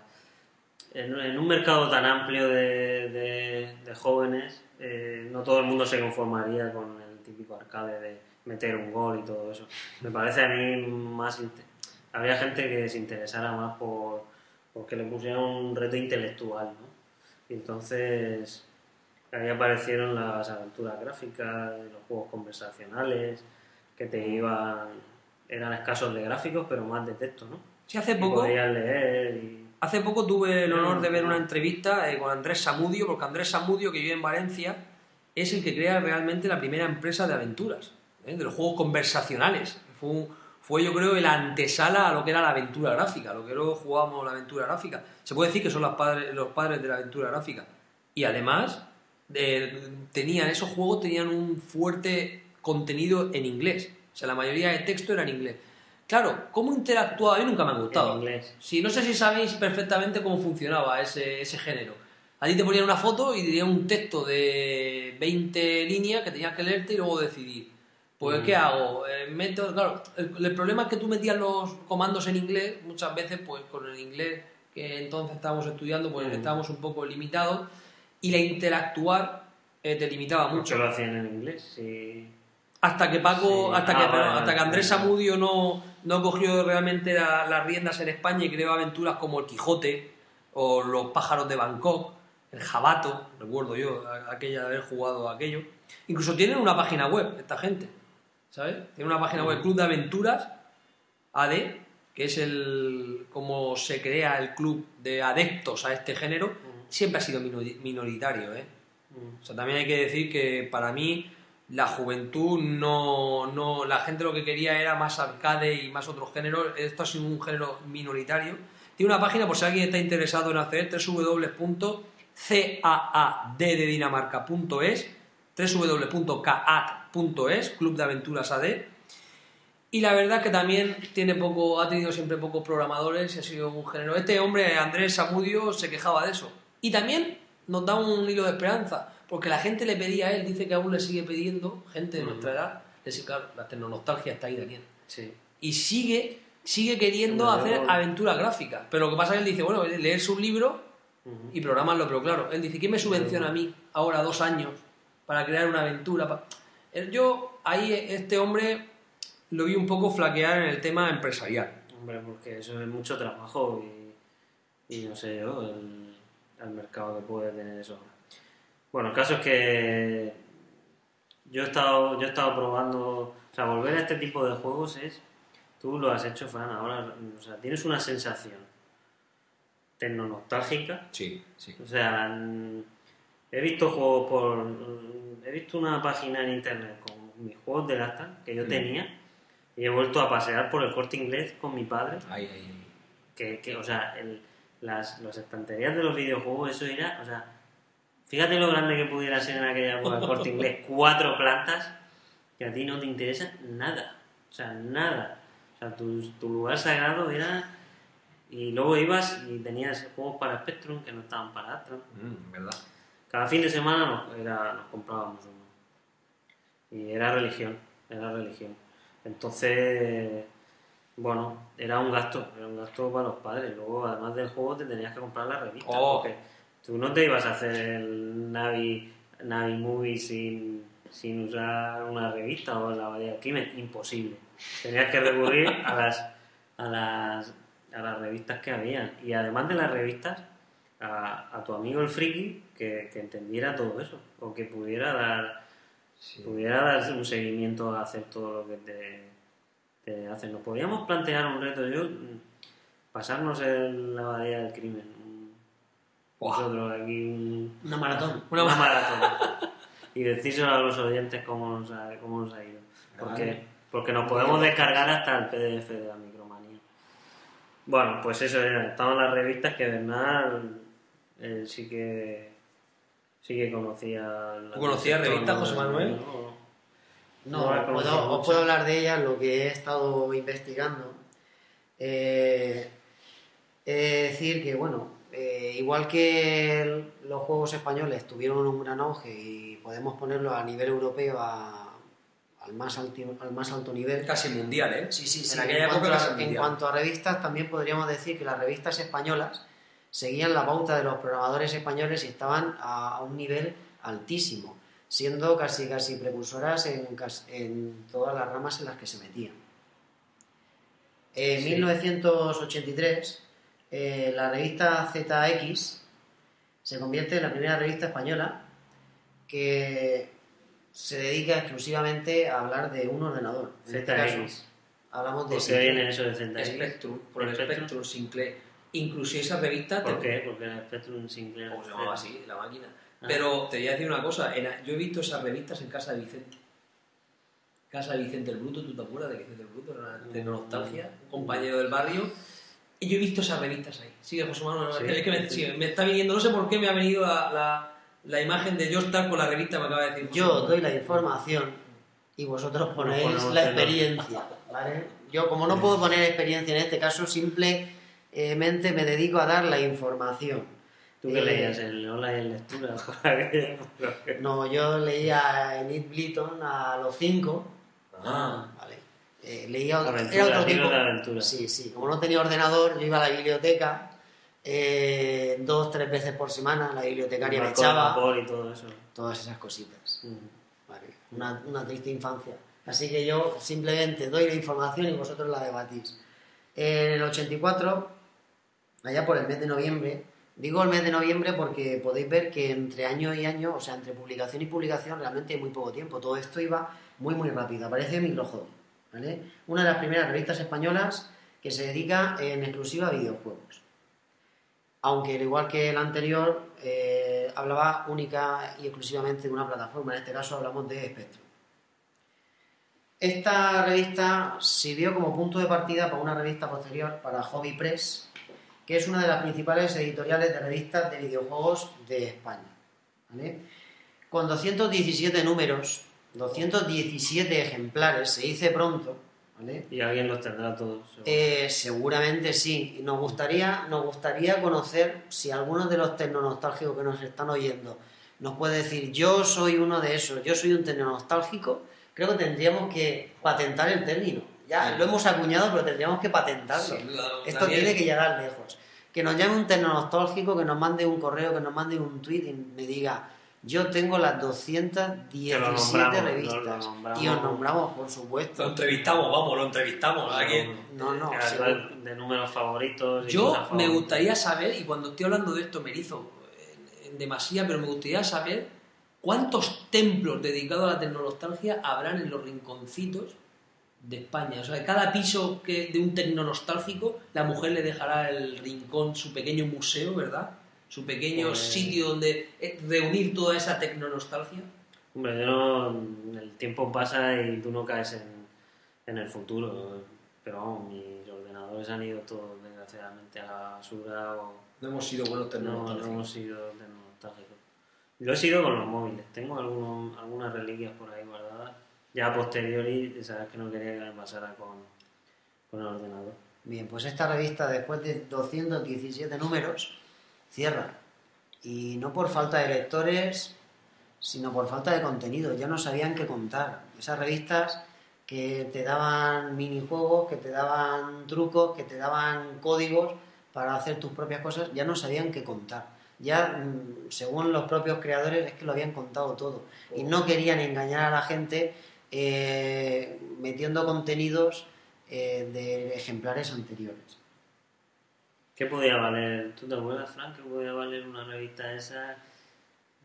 en, un mercado tan amplio de, jóvenes, eh, no todo el mundo se conformaría con el típico arcade de meter un gol y todo eso. Me parece a mí más... Habría gente que se interesara más por porque le pusieran un reto intelectual, ¿no? Y entonces ahí aparecieron las aventuras gráficas, los juegos conversacionales, que te iban, eran escasos de gráficos, pero más de texto, ¿no? Sí, hace poco. podías leer y... Hace poco tuve el honor de ver una entrevista eh, con Andrés Samudio, porque Andrés Samudio, que vive en Valencia, es el que crea realmente la primera empresa de aventuras, ¿eh? de los juegos conversacionales. Fue un, fue yo creo el antesala a lo que era la aventura gráfica, lo que luego jugábamos la aventura gráfica. Se puede decir que son los padres, los padres de la aventura gráfica. Y además, tenían, esos juegos tenían un fuerte contenido en inglés. O sea, la mayoría de texto era en inglés. Claro, ¿cómo interactuaba? A mí nunca me ha gustado. En inglés. Sí, no sé si sabéis perfectamente cómo funcionaba ese, ese género. A ti te ponían una foto y te un texto de 20 líneas que tenías que leerte y luego decidir. Pues, ¿qué hago? Eh, meto, claro, el, el problema es que tú metías los comandos en inglés, muchas veces, pues con el inglés que entonces estábamos estudiando, pues estábamos un poco limitados, y la interactuar eh, te limitaba Mucho mucho. lo hacían en inglés. Sí. Hasta que Paco, Sí. hasta que, Ah, hasta que. Andrés Samudio no, no cogió realmente la- las riendas en España y creó aventuras como el Quijote o los pájaros de Bangkok, el Jabato, recuerdo yo aquella de haber jugado aquello. Incluso tienen una página web esta gente, ¿sabes? Tienen una página web Club de Aventuras AD, que es el como se crea el club de adeptos a este género, siempre ha sido minori- minoritario, ¿eh? Mm. O sea, también hay que decir que para mí la juventud no, no la gente lo que quería era más arcade y más otros géneros. Esto ha sido un género minoritario. Tiene una página por si alguien está interesado en hacer www.caad de www.caat.es Club de Aventuras AD y la verdad es que también tiene poco, ha tenido siempre pocos programadores y ha sido un género. Este hombre, Andrés Samudio, se quejaba de eso. Y también nos da un hilo de esperanza, porque la gente le pedía a él, dice que aún le sigue pidiendo, gente de nuestra edad, le sigue- claro, la tecnonostalgia está ahí, Daniel. Sí. Y sigue, sigue queriendo hacer aventuras gráficas. Pero lo que pasa es que él dice, bueno, leer sus libros Ujú. y programarlo, pero claro, él dice, ¿quién me subvenciona a mí ahora dos años para crear una aventura? pa-?". Eh, Yo, ahí, este hombre lo vi un poco flaquear en el tema empresarial. Hombre, porque eso es mucho trabajo y, y no sé yo, el, el mercado que puede tener eso. Bueno, el caso es que yo he estado, yo he estado probando, o sea, volver a este tipo de juegos es, tú lo has hecho, Fran, ahora, o sea, tienes una sensación tecnonostálgica Sí, sí. O sea, he visto juegos por. mm, He visto una página en internet con mis juegos de lata que yo tenía y he vuelto a pasear por el corte inglés con mi padre. Ahí, ahí, ahí. Que, que, o sea, el- las, las estanterías de los videojuegos, eso era. O sea, fíjate lo grande que pudiera ser en aquella época el corte inglés. Cuatro plantas que a ti no te interesa nada. O sea, nada. O sea, tu, tu lugar sagrado era. Y luego ibas y tenías juegos para Spectrum que no estaban para Atlas. Mm, ¿Verdad? Cada fin de semana nos, era, nos comprábamos uno. Y era religión, era religión. Entonces, bueno, era un gasto, era un gasto para los padres. Luego, además del juego, te tenías que comprar la revista. Oh. Porque tú no te ibas a hacer el Navi, Navi Movie sin, sin usar una revista o la del Crimen. Imposible. Tenías que recurrir a las, a las, a las revistas que habían. Y además de las revistas, a, a tu amigo el friki que, que entendiera todo eso. O que pudiera dar pudiera darse un seguimiento a hacer todo lo que te, te hacen. Nos podríamos plantear un reto, yo, mm, pasarnos en la abadía del crimen. Nosotros aquí un- Una maratón. Una una ma- maratón. y decírselo a los oyentes cómo nos ha, cómo nos ha ido. Porque, Vale. porque nos podemos descargar hasta el PDF de la micromanía. Bueno, pues eso era. Estaban las revistas que Bernal eh, sí que sí que conocía. la- ¿Tú conocías el sector, revistas, ¿no? José Manuel? No, No, puedo- os puedo hablar de ellas, lo que he estado investigando. Eh, he de decir que, bueno, eh, igual que el- los juegos españoles tuvieron un gran auge y podemos ponerlo a nivel europeo a- al, más alti- al más alto nivel. Casi mundial, ¿eh? Sí, sí, sí. En aquella En época cuanto, casi a, en mundial. cuanto a revistas, también podríamos decir que las revistas españolas seguían la pauta de los programadores españoles y estaban a, a un nivel altísimo, siendo casi casi precursoras en, todas las ramas en las que se metían. En Sí. 1983, eh, la revista ZX se convierte en la primera revista española que se dedica exclusivamente a hablar de un ordenador. En este caso, ZX. hablamos de ¿Por qué Sinclair. viene eso de ZX? Spectrum, por el Spectrum. Spectrum Sinclair. Incluso esa revista... ¿Por te- qué? Porque era Spectrum Sinclair. ¿Cómo se llamaba así? La máquina. Ah. Pero te voy a decir una cosa. en- yo he visto esas revistas en casa de Vicente. Casa de Vicente el Bruto, ¿tú te acuerdas de Vicente el Bruto? Era una- de nostalgia, un compañero del barrio. Y yo he visto esas revistas ahí. Sigue José Manuel. Sí, es que me, sí. sí, me está viniendo, no sé por qué me ha venido la, la, la imagen de yo estar con la revista, me acaba de decir. José Yo Manuel. doy la información y vosotros ponéis la en- experiencia, ¿vale? Yo, como no puedo poner experiencia en este caso, simplemente me dedico a dar la información. ¿Tú qué Eh, leías? ¿El online en lectura? por aquella época? No, yo leía Enid Blyton a los 5. Ah. Vale. Eh, leía otro, Aventura, era otro tipo. de aventura. Sí, sí. Como no tenía ordenador, yo iba a la biblioteca eh, dos, tres veces por semana. La bibliotecaria me echaba. y todo eso. Todas esas cositas. Vale. Una, una triste infancia. Así que yo simplemente doy la información y vosotros la debatís. En el 84, allá por el mes de noviembre, digo el mes de noviembre porque podéis ver que entre año y año, o sea, entre publicación y publicación, realmente hay muy poco tiempo. Todo esto iba muy, muy rápido. Aparece Microhobby, ¿vale? Una de las primeras revistas españolas que se dedica en exclusiva a videojuegos. Aunque, al igual que el anterior, eh, hablaba única y exclusivamente de una plataforma. En este caso hablamos de Spectrum. Esta revista sirvió como punto de partida para una revista posterior, para Hobby Press, que es una de las principales editoriales de revistas de videojuegos de España. ¿vale? Con 217 números, 217 ejemplares, se dice pronto, ¿vale? Y alguien los tendrá todos. seguro. Eh, seguramente sí. Y Nos gustaría, nos gustaría conocer si algunos de los tecnonostálgicos que nos están oyendo nos puede decir, yo soy uno de esos, yo soy un tecnonostálgico, creo que tendríamos que patentar el término. Ya lo hemos acuñado, pero tendríamos que patentarlo. Esto tiene que llegar lejos. Que nos llame un tecnonostálgico, que nos mande un correo, que nos mande un tweet y me diga, yo tengo las 217 nombramos, lo- revistas. lo. Y os nombramos, por Lo supuesto. entrevistamos, vamos, lo entrevistamos. Aquí. No, no, seguro. hablar de números favoritos. y Yo me gustaría saber, y cuando estoy hablando de esto me erizo en, en demasía, pero me gustaría saber cuántos templos dedicados a la tecnonostalgia habrán en los rinconcitos de España. O sea, cada piso que, de un tecnonostalgico, la mujer le dejará el rincón, su pequeño museo, ¿verdad? Su pequeño Pues- sitio donde eh, reunir toda esa tecnonostalgia. Hombre, yo no, el tiempo pasa y tú no caes en, en el futuro. Pero vamos, mis ordenadores han ido todos desgraciadamente a la basura o No hemos sido buenos no, no hemos sido de nostálgicos. Yo he sido con los móviles, tengo algunos, algunas reliquias por ahí guardadas. Ya a posteriori, sabes que no quería que me pasara con, con el ordenador. Bien, pues esta revista, después de 217 números, cierra. Y no por falta de lectores, sino por falta de contenido. Ya no sabían qué contar. Esas revistas que te daban minijuegos, que te daban trucos, que te daban códigos para hacer tus propias cosas, ya no sabían qué contar. Ya, mm, según los propios creadores, es que lo habían contado todo. Y no querían engañar a la gente eh, metiendo contenidos eh, de ejemplares anteriores. ¿Qué podía valer? ¿Tú te acuerdas, Frank, que podía valer una revista esa?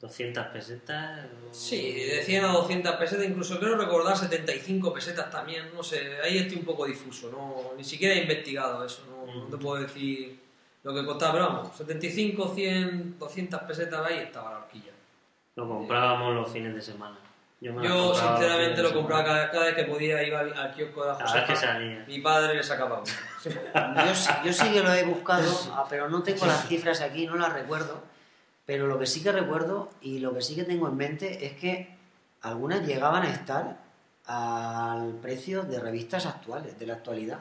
¿200 pesetas? o- Sí, de 100 a 200 pesetas, incluso creo recordar 75 pesetas también, no sé, ahí estoy un poco difuso, no, ni siquiera he investigado eso, no, no te puedo decir lo que costaba, pero vamos, 75, 100, 200 pesetas ahí estaba la horquilla. Lo comprábamos los fines de semana. Yo, me sinceramente lo compraba cada, cada vez que podía, iba al, al kiosco de la que Josefa, salía. mi padre le sacaba uno. Yo, sí- yo sí que lo he buscado, ah, pero no tengo las cifras aquí, no las recuerdo. Pero lo que sí que recuerdo y lo que sí que tengo en mente es que algunas llegaban a estar al precio de revistas actuales, de la actualidad.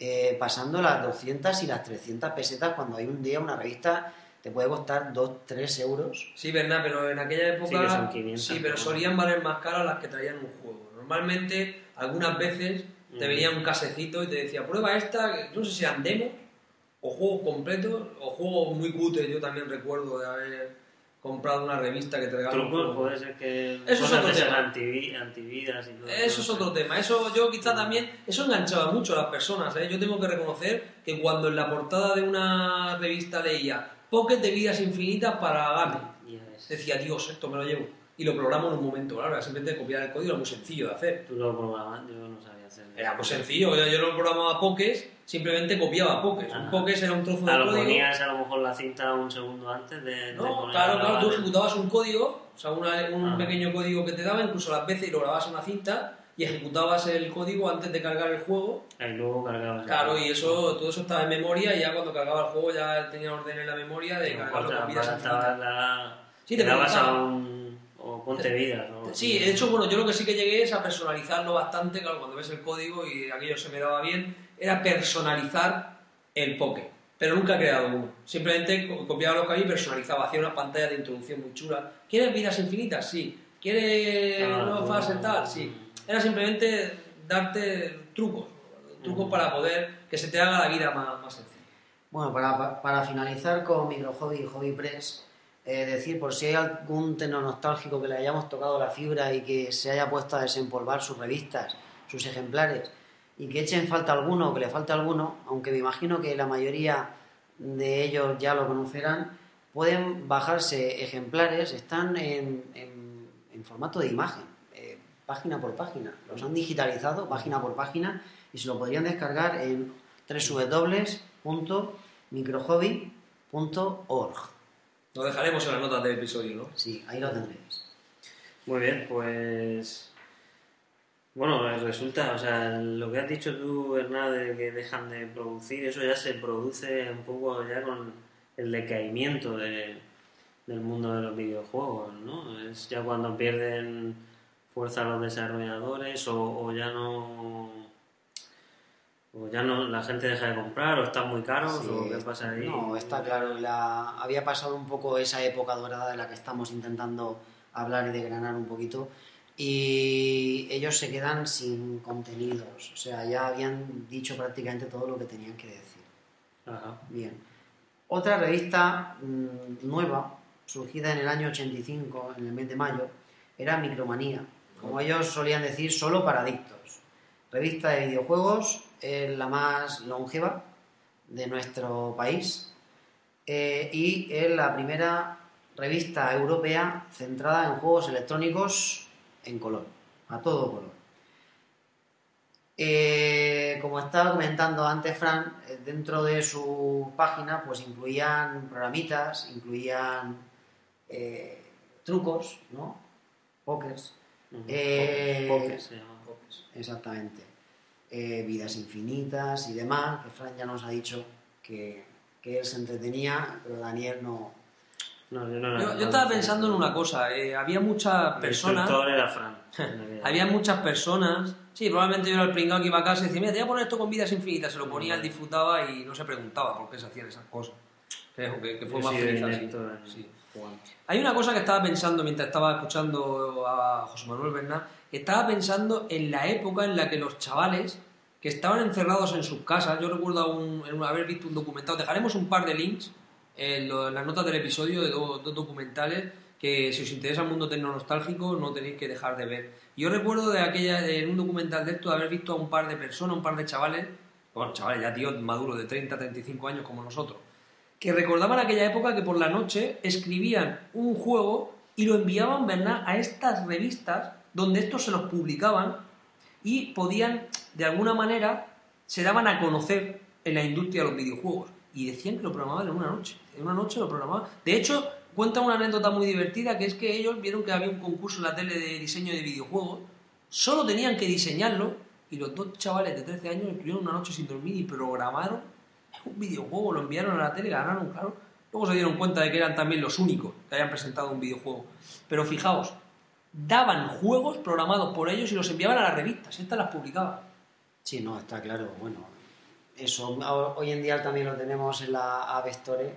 Eh, pasando las 200 y las 300 pesetas cuando hay un día una revista te puede costar 2, 3 euros. Sí, verdad, pero en aquella época. Sí, son 500, sí, pero solían valer más caras las que traían un juego. Normalmente, algunas veces te Mm. venía un casecito y te decía, prueba esta, no sé si eran demos, o juegos completos, o juegos muy cutres. Yo también recuerdo de haber comprado una revista que te regalaba un Trucos, puede ser que. Eso es otro tema. antivi- antividas y todo Eso es otro tema. Eso yo quizá también, eso enganchaba mucho a las personas. ¿eh? Yo tengo que reconocer que cuando en la portada de una revista leía Pocket de vidas infinitas para Game, Ya ves. decía, Dios, esto me lo llevo. Y lo programo en un momento, claro, simplemente copiar el código, era muy sencillo de hacer. Tú lo programas, yo no sabía hacer. Era muy sencillo, yo, yo lo programaba Pokés, simplemente copiaba Pokés. Un. Pokés era un trozo de Ah, lo código. ponías a lo mejor la cinta un segundo antes de. de No, poner claro, claro, tú ejecutabas un código, o sea, una- un Ah. pequeño código que te daba, incluso las veces y lo grababas en una cinta y ejecutabas el código antes de cargar el juego. Y luego cargabas. Claro, y eso, todo eso estaba en memoria y ya cuando cargaba el juego ya tenía orden en la memoria de cargarlo con vidas la. Sí, te te dabas a un. O ponte vidas, ¿no? Sí, de hecho, bueno, yo lo que sí que llegué es a personalizarlo bastante, claro, cuando ves el código y aquello se me daba bien, era personalizar el Poké. pero nunca ha creado uno. Simplemente co- copiaba lo que había y personalizaba, hacía una pantalla de introducción muy chula. ¿Quieres vidas infinitas? Sí. ¿Quieres Ah, nuevas fases tal? Sí. Era simplemente darte trucos, trucos para poder que se te haga la vida más, más sencilla. Bueno, para, para finalizar con Micro Hobby y Hobby Press, eh, decir por si hay algún teno nostálgico que le hayamos tocado la fibra y que se haya puesto a desempolvar sus revistas, sus ejemplares, y que echen falta alguno o que le falte alguno, aunque me imagino que la mayoría de ellos ya lo conocerán, pueden bajarse ejemplares, están en, en- en formato de imagen, página por página. Los han digitalizado página por página y se lo podrían descargar en www.microhobby.org. Lo dejaremos en las notas del episodio, ¿no? Sí, ahí lo tendréis. Muy bien, pues. Bueno, eh, resulta, o sea, lo que has dicho tú, Hernán, de que dejan de producir, eso ya se produce un poco ya con el decaimiento de- del mundo de los videojuegos, ¿no? Es ya cuando pierden fuerza los desarrolladores o, o ya no. O ya no, la gente deja de comprar, o están muy caros, Sí, o qué pasa ahí. No, está claro. La... Había pasado un poco esa época dorada de la que estamos intentando hablar y desgranar un poquito. Y ellos se quedan sin contenidos. O sea, ya habían dicho prácticamente todo lo que tenían que decir. Ajá. Bien. Otra revista mm, nueva, surgida en el año 85, en el mes de mayo, era Micromanía. Como ellos solían decir, solo para adictos. Revista de videojuegos, es la más longeva de nuestro país eh, y es la primera revista europea centrada en juegos electrónicos en color, a todo color. Eh, como estaba comentando antes Fran, eh, dentro de su página pues incluían programitas, incluían trucos, ¿no? Pokers, Ujú. Eh, Poker se llama. exactamente. Eh, vidas infinitas y demás, que Fran ya nos ha dicho que, que él se entretenía, pero Daniel no... No, yo, no Yo, yo estaba pensando en una cosa, eh, había muchas El personas... instructor era Fran. Había muchas personas. Sí, probablemente yo era el pringado que iba a casa y decía, mira, te voy a poner esto con vidas infinitas. Se lo ponía, él disfrutaba y no se preguntaba por qué se hacían esas cosas. Creo que, que fue Yo más he sido feliz así. Sí. Hay una cosa que estaba pensando mientras estaba escuchando a José Manuel Bernal, estaba pensando en la época en la que los chavales que estaban encerrados en sus casas, yo recuerdo un- haber visto un documental, dejaremos un par de links en, lo- en las notas del episodio de do- dos documentales que si os interesa el mundo tecnonostálgico no tenéis que dejar de ver. Yo recuerdo de aquella, en un documental de esto, haber visto a un par de personas, un par de chavales, bueno, chavales ya tíos maduros de 30, 35 años como nosotros, que recordaban aquella época que por la noche escribían un juego y lo enviaban ¿verdad? a estas revistas donde estos se los publicaban y podían, de alguna manera, se daban a conocer en la industria de los videojuegos. Y decían que lo programaban en una noche. En una noche lo programaban. De hecho, cuenta una anécdota muy divertida que es que ellos vieron que había un concurso en la tele de diseño de videojuegos, solo tenían que diseñarlo y los dos chavales de 13 años estuvieron una noche sin dormir y programaron un videojuego, lo enviaron a la tele, ganaron, claro. Luego se dieron cuenta de que eran también los únicos que habían presentado un videojuego. Pero fijaos, daban juegos programados por ellos y los enviaban a las revistas, estas las publicaban. Sí, no, está claro. Bueno, eso ho- hoy en día también lo tenemos en la App Store,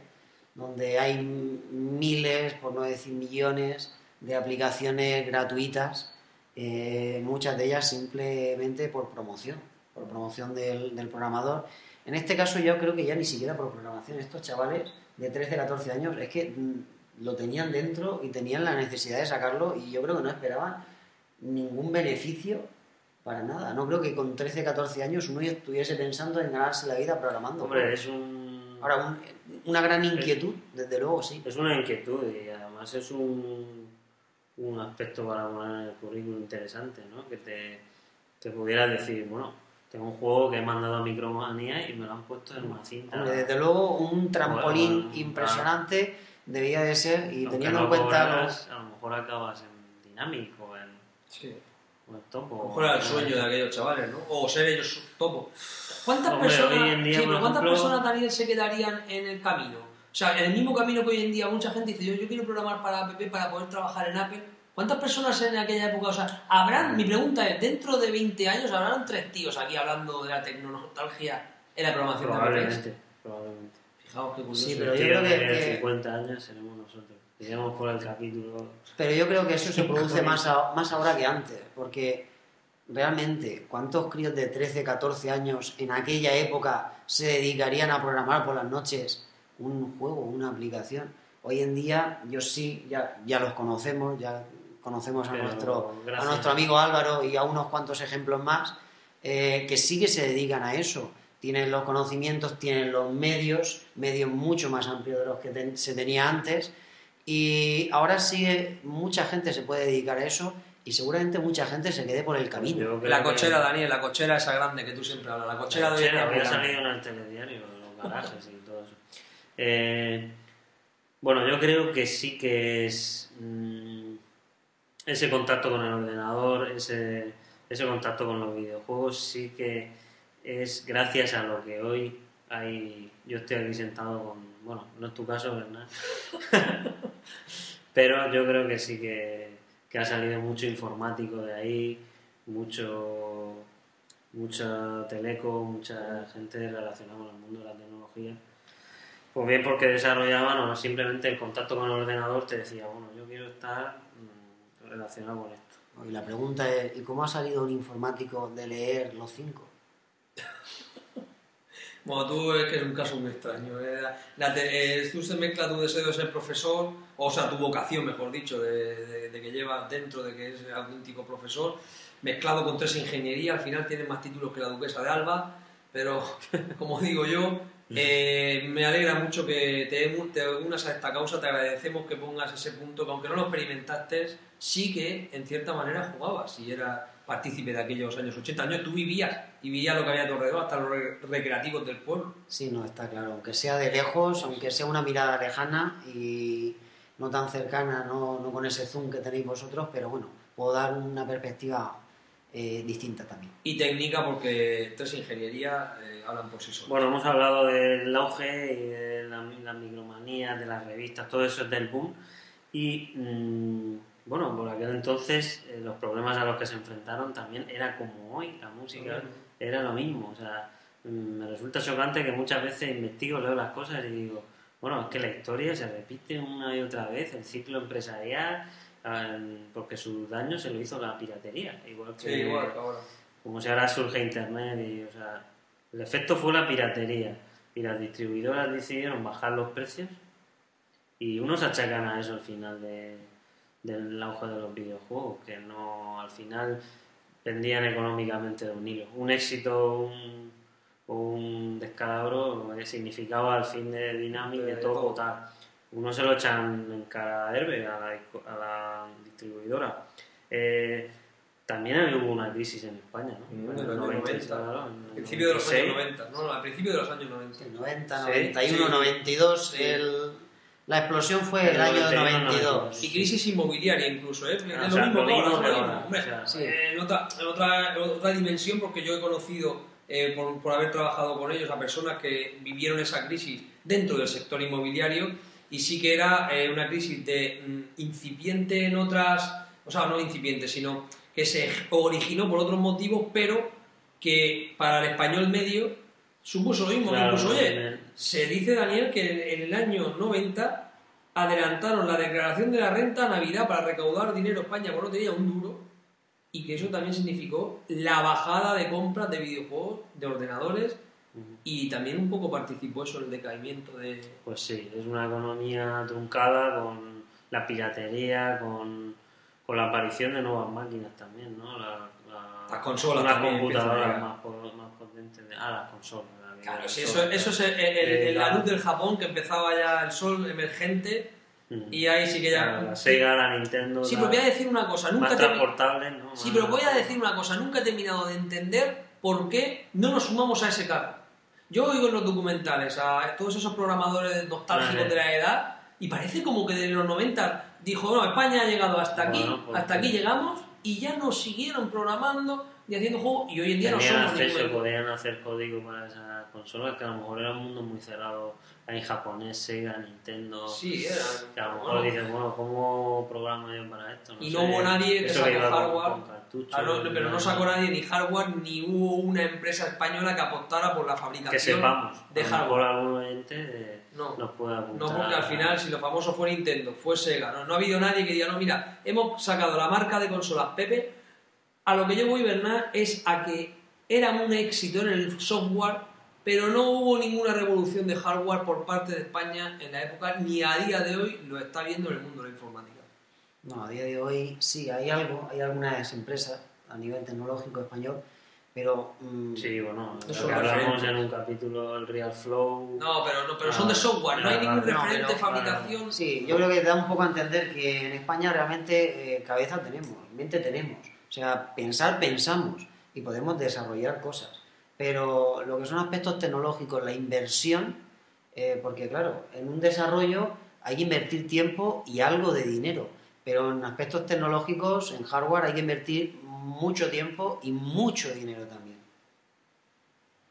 donde hay miles, por no decir millones, de aplicaciones gratuitas, eh, muchas de ellas simplemente por promoción, por promoción del programador. En este caso yo creo que ya ni siquiera por programación. Estos chavales de 13, 14 años es que mm, lo tenían dentro y tenían la necesidad de sacarlo y yo creo que no esperaban ningún beneficio para nada. No creo que con 13, 14 años uno estuviese pensando en ganarse la vida programando. Hombre, es un. Ahora, un- una gran inquietud, desde luego, sí. Es una inquietud y además es un, un aspecto para poner en el currículum interesante, ¿no? Que te, te pudieras decir, bueno, tengo un juego que he mandado a Micromanía y me lo han puesto en una cinta. Hombre, desde luego, un trampolín Bueno, impresionante debía de ser, y Aunque teniendo en cuenta cobras, A lo mejor acabas en dinámico, en, Sí. o en topo. A lo mejor era el sueño de aquellos chavales, ¿no? O ser ellos topo. ¿Cuántas Hombre, personas, hoy en día, sí, pero ¿cuántas ejemplo- personas Daniel se quedarían en el camino? O sea, en el mismo camino que hoy en día mucha gente dice, yo, yo quiero programar para App para poder trabajar en Apple. ¿Cuántas personas en aquella época, o sea, habrán, mi pregunta es, dentro de 20 años habrán tres tíos aquí hablando de la tecnonostalgia en la programación de apps? Probablemente, probablemente. Fijaos qué curioso. Sí, pero yo creo que- de que- 50 años seremos nosotros. Iremos por el capítulo. Pero yo creo que eso se produce más, a- más ahora que antes, porque realmente, ¿cuántos críos de 13, 14 años en aquella época se dedicarían a programar por las noches un juego, una aplicación? Hoy en día, yo sí, ya, ya los conocemos, ya conocemos a Pero nuestro, a nuestro amigo Álvaro y a unos cuantos ejemplos más, eh, que sí que se dedican a eso. Tienen los conocimientos, tienen los medios, medios mucho más amplios de los que ten- se tenía antes, y ahora sí eh, mucha gente se puede dedicar a eso y seguramente mucha gente se quede por el camino. La cochera, Daniel, la cochera esa grande que tú siempre hablas. La cochera La de hoy en cochera, salido en el telediario, en los garajes y todo eso. Eh, bueno, yo creo que sí que es mm, ese contacto con el ordenador, ese, contacto con los videojuegos, sí que es gracias a lo que hoy hay. Yo estoy aquí sentado con. Bueno, no es tu caso, ¿verdad? Pero yo creo que sí que, ha salido mucho informático de ahí, mucho mucha teleco, mucha gente relacionada con el mundo de la tecnología. Pues bien porque desarrollaban o simplemente el contacto con el ordenador te decía, bueno, yo quiero estar relacionado con esto. Y la pregunta es, ¿y cómo ha salido un informático de leer los cinco? Bueno, tú es que es un caso muy extraño. ¿eh? La- te- eh, tú se mezcla tu deseo de ser profesor, o sea, tu vocación, mejor dicho, de, de- de que llevas dentro de que es auténtico profesor, mezclado con tres ingenierías. Al final tienes más títulos que la duquesa de Alba, pero como digo yo, eh, me alegra mucho que te, te unas a esta causa. Te agradecemos que pongas ese punto, que aunque no lo experimentaste, sí que en cierta manera jugabas y eras partícipe de aquellos años 80 años. Tú vivías y vivías lo que había a tu alrededor, hasta los re- recreativos del pueblo. Sí, no, está claro. Aunque sea de lejos, aunque sea una mirada lejana y no tan cercana, no, no con ese zoom que tenéis vosotros, pero bueno, puedo dar una perspectiva eh, distinta también. Y técnica, porque tres ingenierías eh, hablan por sí solas. Bueno, hemos hablado del auge y de la- las micromanías, de las revistas, todo eso es del boom. Y mm, bueno, por aquel entonces eh, los problemas a los que se enfrentaron también era como hoy, la música era lo mismo. O sea, mm, me resulta chocante que muchas veces investigo, leo las cosas y digo, bueno, es que la historia se repite una y otra vez, el ciclo empresarial, porque su daño se lo hizo la piratería, igual que, Sí, igual que ahora. como si ahora surge internet y, o sea, el efecto fue la piratería y las distribuidoras decidieron bajar los precios y unos achacan a eso al final de, del auge de los videojuegos, que no al final pendían económicamente de un hilo. Un éxito un, o un descalabro significaba el fin de Dynamic de De todo todo. tal. Unos se lo echan en cara a Herbe, a la, a la distribuidora. Eh, también hubo una crisis en España, ¿no? Mm, En en los los 90, 90. claro, en Al el principio de los 96. años 90, no, al principio de los años 90. El 90, Sí, 91, sí. 92, Sí. el- la explosión fue el, El año 91, 92. Y crisis inmobiliaria incluso, ¿eh? Ah, es lo mismo. Eh, en, otra, en, otra, en otra dimensión, porque yo he conocido, eh, por, por haber trabajado con ellos, a personas que vivieron esa crisis dentro del sector inmobiliario y sí que era eh, una crisis de mm, incipiente en otras, o sea, no incipiente, sino que se originó por otros motivos, pero que para el español medio supuso lo mismo. Claro, Incluso, oye, se dice, Daniel, que en, en el año 90 adelantaron la declaración de la renta a Navidad para recaudar dinero a España, porque no tenía un duro, y que eso también significó la bajada de compras de videojuegos, de ordenadores, y también un poco participó eso el decaimiento de... Pues sí, es una economía truncada con la piratería, con, con la aparición de nuevas máquinas también, ¿no? La, la- Las consolas a computadoras más, más potentes. de- ah, las consolas. la Claro, sí, eso, eso es claro. el- el- Eh, el- la luz del Japón, que empezaba ya el sol emergente, y ahí sí que ya... Claro, la Sega, la Nintendo. Sí, pero voy a decir una cosa, nunca más transportables, ¿no? Sí, pero voy a decir una cosa, nunca he terminado de entender por qué no nos sumamos a ese carro. Yo oigo en los documentales a todos esos programadores nostálgicos de la edad y parece como que de los 90 dijo, no, España ha llegado hasta aquí, Bueno, pues- hasta aquí llegamos y ya nos siguieron programando y haciendo juegos y hoy en día no somos acceso, ningún- podían hacer código para esas consolas que a lo mejor era un mundo muy cerrado. Hay japonés, Sega, Nintendo. Sí, era- Que a lo mejor bueno. dices, bueno, ¿cómo programa yo para esto? Y no hubo nadie que con- hardware. con. Ah, no, pero no sacó nadie ni hardware ni hubo una empresa española que apostara por la fabricación que sepamos. de hardware. algún oyente eh, No. nos puede apuntar. No, porque al final, si lo famoso fue Nintendo, fue Sega, no, no ha habido nadie que diga, no, mira, hemos sacado la marca de consolas Pepe, a lo que yo voy, Bernard, es a que era un éxito en el software, pero no hubo ninguna revolución de hardware por parte de España en la época, ni a día de hoy lo está viendo en el mundo de la informática. No, a día de hoy sí, hay algo, hay algunas empresas a nivel tecnológico español, pero mm, Sí, bueno, No lo son que hablamos en un capítulo, el Real Flow. No, pero, no, pero son de Ah, software, no hay ah, ningún no, referente pero- de fabricación. sí, yo creo que da un poco a entender que en España realmente eh, cabeza tenemos, mente tenemos, o sea, pensar pensamos y podemos desarrollar cosas, pero lo que son aspectos tecnológicos, la inversión, eh, porque claro, en un desarrollo hay que invertir tiempo y algo de dinero, pero en aspectos tecnológicos, en hardware hay que invertir mucho tiempo y mucho dinero también.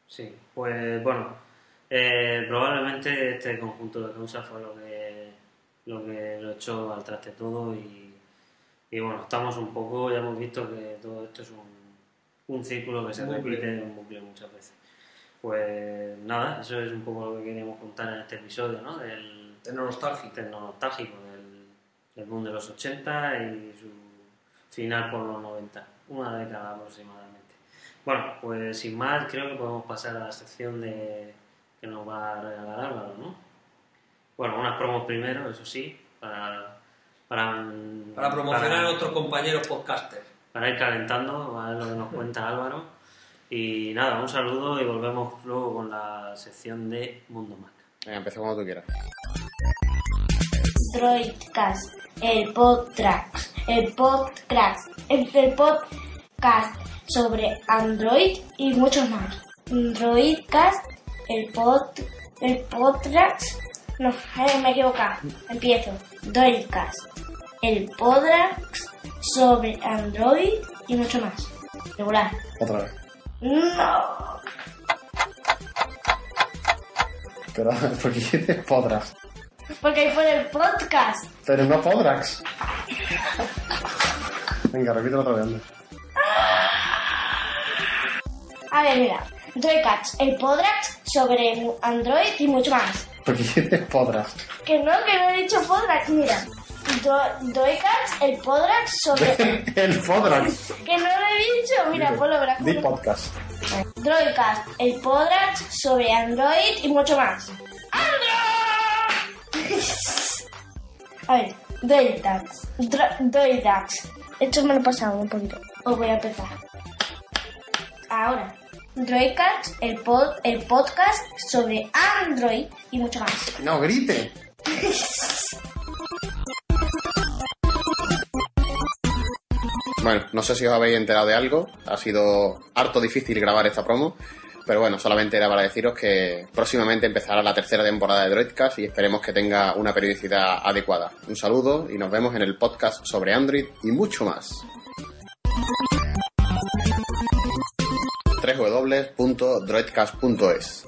Sí, pues bueno, eh, probablemente este conjunto de causas fue lo que lo que lo echó al traste todo y, y bueno, estamos un poco, ya hemos visto que todo esto es un, un círculo que se repite en un bucle muchas veces. Pues nada, eso es un poco lo que queríamos contar en este episodio, ¿no? Del Tecnonostalgia. tecno-nostálgico del, del boom de los 80 y su final por los 90, una década aproximadamente. Bueno, pues sin más, creo que podemos pasar a la sección de que nos va a regalar Álvaro, ¿no? Bueno, unas promos primero, eso sí, para, para, Para promocionar para- a nuestros compañeros podcasters. para ir calentando, a ver lo que nos cuenta Álvaro. Y nada, un saludo y volvemos luego con la sección de Mundo Mac. Venga, empieza cuando tú quieras. Droidcast, el podcast, el podcast, el, el podcast sobre Android y muchos más. Droidcast, el pod, el podcast, no, eh, me he equivocado, empiezo. Droidcast, el podcast sobre Android y mucho más. Regular. Otra vez. No. Pero, ¿por qué dices podrás? Porque ahí pone el podcast. Pero no podrás. Venga, repítelo otra vez. anda. A ver, mira. Droidcast, el podcast sobre Android y mucho más. ¿Por qué dices podrás? Que no, que no he dicho podcast, mira. Do- el podcast sobre... El podrás. que no lo he dicho, mira, ponlo, verás. Di podcast. Droidcast, el podcast sobre Android y mucho más. ¡Android! A ver, Droidcast. Dro-. Esto me lo he pasado un poquito. Os voy a empezar. Ahora. Droidcast, el, pod, el podcast sobre Android y mucho más. No, grite. Bueno, no sé si os habéis enterado de algo. Ha sido harto difícil grabar esta promo. Pero bueno, solamente era para deciros que próximamente empezará la tercera temporada de Droidcast y esperemos que tenga una periodicidad adecuada. Un saludo y nos vemos en el podcast sobre Android y mucho más www.droidcast.es.